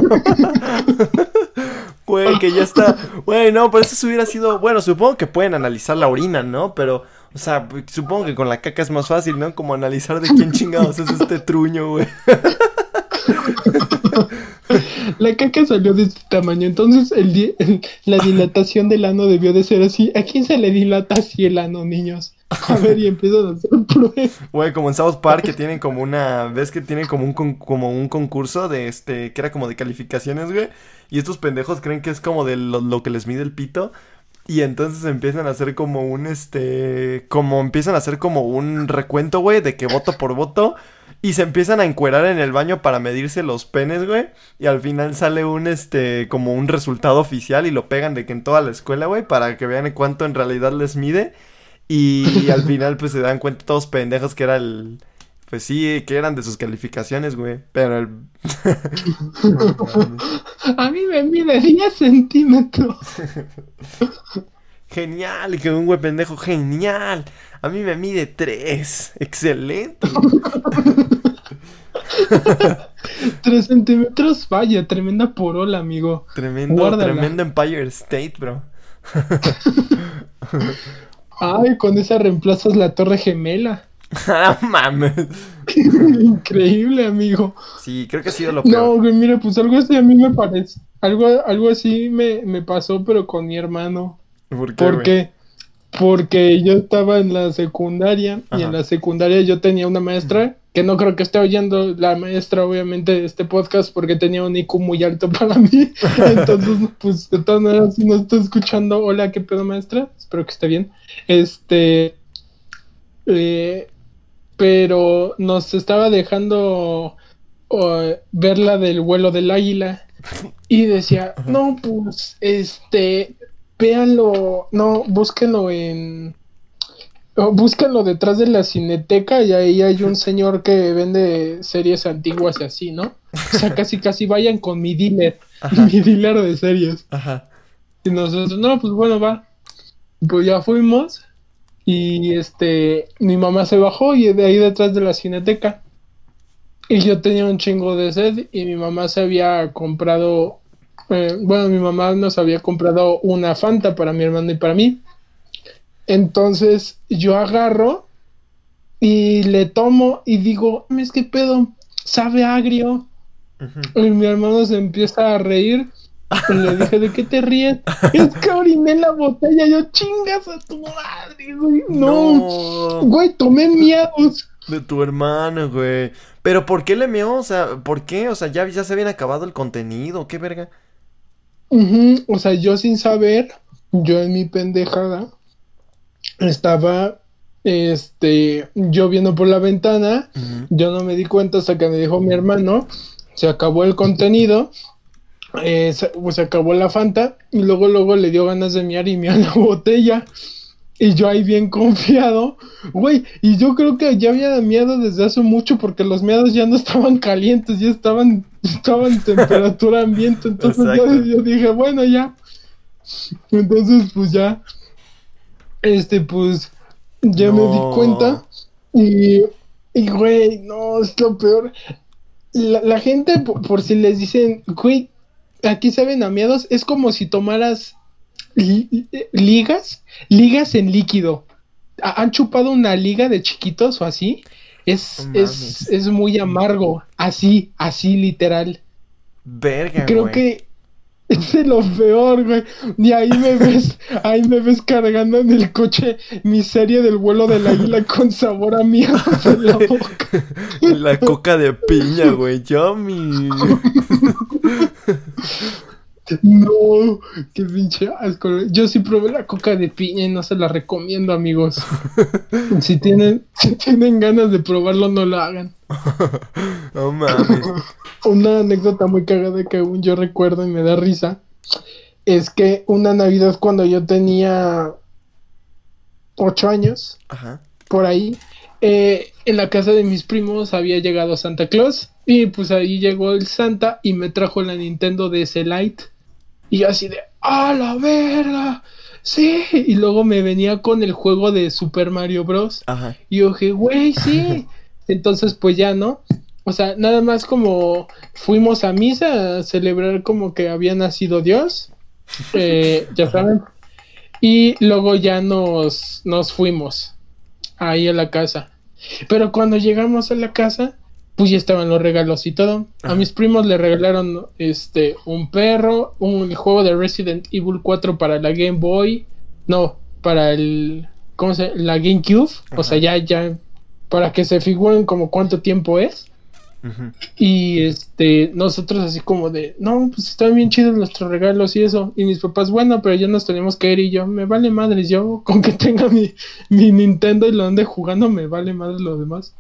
Güey, que ya está. Güey, no, pero eso hubiera sido. Bueno, supongo que pueden analizar la orina, ¿no? Pero, o sea, supongo que con la caca es más fácil, ¿no? Como analizar de quién chingados es este truño, güey. La caca salió de este tamaño, entonces el di- la dilatación del ano debió de ser así. ¿A quién se le dilata así el ano, niños? A ver, y empiezan a hacer pruebas. Güey, como en South Park que tienen como una. ¿Ves que tienen como un, como un concurso de este. que era como de calificaciones, güey? Y estos pendejos creen que es como de lo, lo que les mide el pito. Y entonces empiezan a hacer como un este. Como empiezan a hacer como un recuento, güey, de que voto por voto. Y se empiezan a encuerar en el baño para medirse los penes, güey. Y al final sale un este. como un resultado oficial y lo pegan de que en toda la escuela, güey. Para que vean cuánto en realidad les mide. Y al final, pues se dan cuenta todos pendejos que era el. Pues sí, que eran de sus calificaciones, güey. Pero el. A mí me mide 10 centímetros. Genial, y que un güey pendejo, genial. A mí me mide tres. Excelente. 3 centímetros, vaya, tremenda porola, amigo. Tremendo, Guárdala. tremendo Empire State, bro. Ay, con esa reemplazas la torre gemela. Ah, mames. Increíble, amigo. Sí, creo que ha sido lo No, peor. güey, mira, pues algo así a mí me parece. Algo, algo así me, me pasó, pero con mi hermano. ¿Por qué? ¿Por güey? qué? Porque yo estaba en la secundaria y en la secundaria yo tenía una maestra que no creo que esté oyendo la maestra, obviamente, este podcast porque tenía un IQ muy alto para mí. Entonces, pues, de todas maneras, si no está escuchando, hola, ¿qué pedo, maestra? Espero que esté bien. Este. eh, pero nos estaba dejando eh, ver la del vuelo del águila. Y decía, no, pues, este, véanlo, no, búsquenlo en, búsquenlo detrás de la cineteca y ahí hay un señor que vende series antiguas y así, ¿no? O sea, casi, casi vayan con mi dealer, mi dealer de series. Ajá. Y nosotros, no, pues bueno, va. Pues ya fuimos y este, mi mamá se bajó y de ahí detrás de la cineteca. Y yo tenía un chingo de sed y mi mamá se había comprado, eh, bueno, mi mamá nos había comprado una Fanta para mi hermano y para mí. Entonces yo agarro y le tomo y digo, es que pedo, sabe agrio. Y mi hermano se empieza a reír. Y le dije, ¿de qué te ríes? Es que oriné la botella. Yo, chingas a tu madre, güey. No, No. güey, tomé miedos. De tu hermano, güey. Pero ¿por qué le meó? O sea, ¿por qué? O sea, ya, ya se habían acabado el contenido. ¿Qué verga? Ujú, O sea, yo sin saber, yo en mi pendejada, estaba, este, yo viendo por la ventana. Yo no me di cuenta hasta que me dijo mi hermano. Se acabó el contenido. eh, se, pues, se acabó la Fanta. Y luego, luego le dio ganas de miar y miar la botella. Y yo ahí bien confiado. Güey, y yo creo que ya había miado desde hace mucho porque los miados ya no estaban calientes, ya estaban, estaban en temperatura ambiente. Entonces yo, dije, bueno, ya. Entonces, pues ya. Este, pues. Ya me di cuenta. Y, y, güey, no, es lo peor. La, la gente, por, por si les dicen, güey, aquí saben a miados, es como si tomaras ligas, ligas en líquido. ¿Ha- ¿Han chupado una liga de chiquitos o así? Es, es, es muy amargo, así, así literal. Verga, Creo que es de lo peor, güey. Y ahí me ves, ahí me ves cargando en el coche mi serie del vuelo del águila con sabor a mierda en la boca. La coca de piña, güey. Yummy. No, qué pinche asco. Yo sí probé la coca de piña y no se la recomiendo, amigos. Si tienen, si tienen ganas de probarlo, no lo hagan. No mames. Una anécdota muy cagada que aún yo recuerdo y me da risa. es que una Navidad cuando yo tenía ocho años, Ajá. por ahí, eh, en la casa de mis primos había llegado Santa Claus y pues ahí llegó el Santa y me trajo la Nintendo DS Lite y yo así de ¡Ah, la verga! Sí, y luego me venía con el juego de Super Mario Bros. Ajá. Y yo dije, güey, sí. Entonces, pues ya, ¿no? O sea, nada más como fuimos a misa a celebrar como que había nacido Dios. eh, ya saben. Y luego ya nos, nos fuimos ahí a la casa. Pero cuando llegamos a la casa, pues ya estaban los regalos y todo. A mis primos le regalaron este un perro, un juego de Resident Evil 4 para la Game Boy. No, para el ¿cómo se? la GameCube, o sea, ya ya para que se figuren como cuánto tiempo es. Y este, nosotros así como de, no, pues están bien chidos nuestros regalos y eso. Y mis papás, bueno, pero ya nos tenemos que ir. Y yo, me vale madres, yo con que tenga mi, mi Nintendo y lo ande jugando, me vale madres lo demás.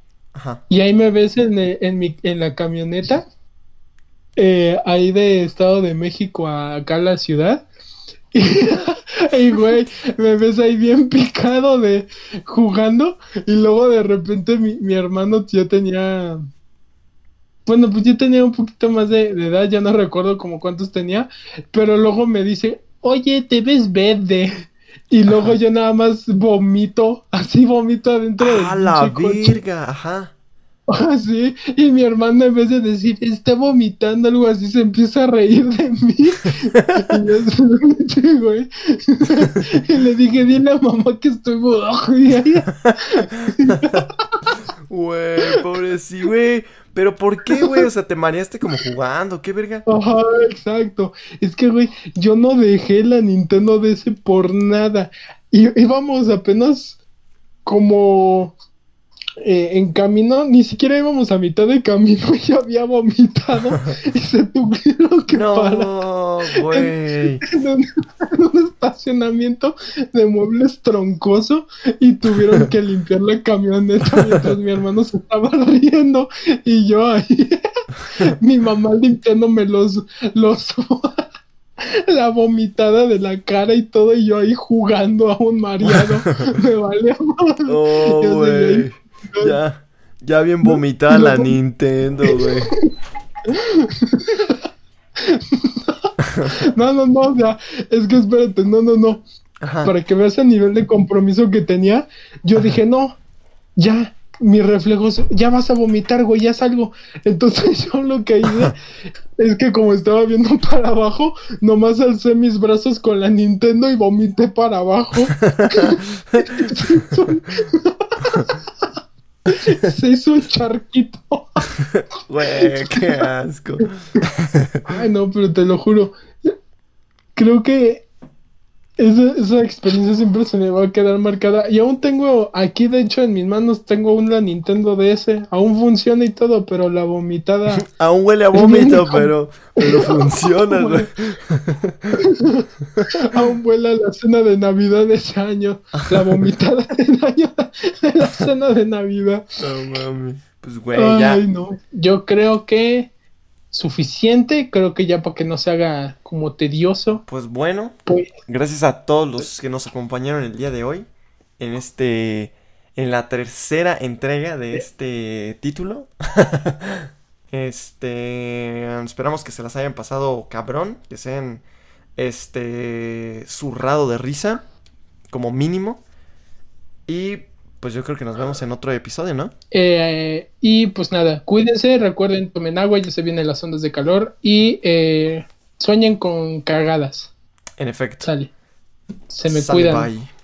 Y ahí me ves en, eh, en, mi, en la camioneta, eh, ahí de Estado de México a acá a la ciudad. Y, güey, me ves ahí bien picado de jugando. Y luego de repente mi, mi hermano ya tenía. Bueno, pues yo tenía un poquito más de, de edad, ya no recuerdo como cuántos tenía. Pero luego me dice, oye, te ves verde. Y luego Ajá. yo nada más vomito, así vomito adentro del ¡A la verga! Ajá. Ah, sí, y mi hermano en vez de decir está vomitando algo así, se empieza a reír de mí. y, yo, güey. y le dije, dile a mamá que estoy bojo. Güey, pobrecito, güey. Pero ¿por qué, güey? O sea, te mareaste como jugando, ¿qué verga? Ajá, exacto. Es que, güey, yo no dejé la Nintendo DS por nada. Y íbamos apenas como eh, en camino, ni siquiera íbamos a mitad de camino y ya había vomitado y se tuvieron que parar. No, güey. en un, en un estacionamiento de muebles troncoso y tuvieron que limpiar la camioneta mientras mi hermano se estaba riendo y yo ahí, mi mamá limpiándome los, los, la vomitada de la cara y todo y yo ahí jugando a un mareado, me valía madre. Ya, ya bien vomitada la Nintendo, güey. No, no, no, o sea, es que espérate, no, no, no. Ajá. para que veas el nivel de compromiso que tenía, yo dije, no, ya, mis reflejos, ya vas a vomitar, güey, ya salgo. Entonces yo lo que hice es que como estaba viendo para abajo, nomás alcé mis brazos con la Nintendo y vomité para abajo. Se hizo un- charquito. Güey, qué asco. Ay, no, pero te lo juro. Creo que esa, esa experiencia siempre se me va a quedar marcada. Y aún tengo, aquí de hecho en mis manos tengo una Nintendo DS. Aún funciona y todo, pero la vomitada. Aún huele a vómito, pero, pero funciona, güey. aún vuela la cena de Navidad de ese año. La vomitada del año de la cena de Navidad. No mames. Pues, güey, ya. Ay, no. Yo creo que suficiente. Creo que ya para que no se haga como tedioso. Pues bueno, Pues gracias a todos los que nos acompañaron el día de hoy en este en la tercera entrega de este título. este, esperamos que se las hayan pasado cabrón, que se hayan este zurrado de risa como mínimo. Y pues yo creo que nos vemos en otro episodio, ¿no? Eh, y pues nada, cuídense, recuerden, tomen agua, ya se vienen las ondas de calor y eh, sueñen con cagadas. En efecto. Sale. Se me Sale, cuidan. bye.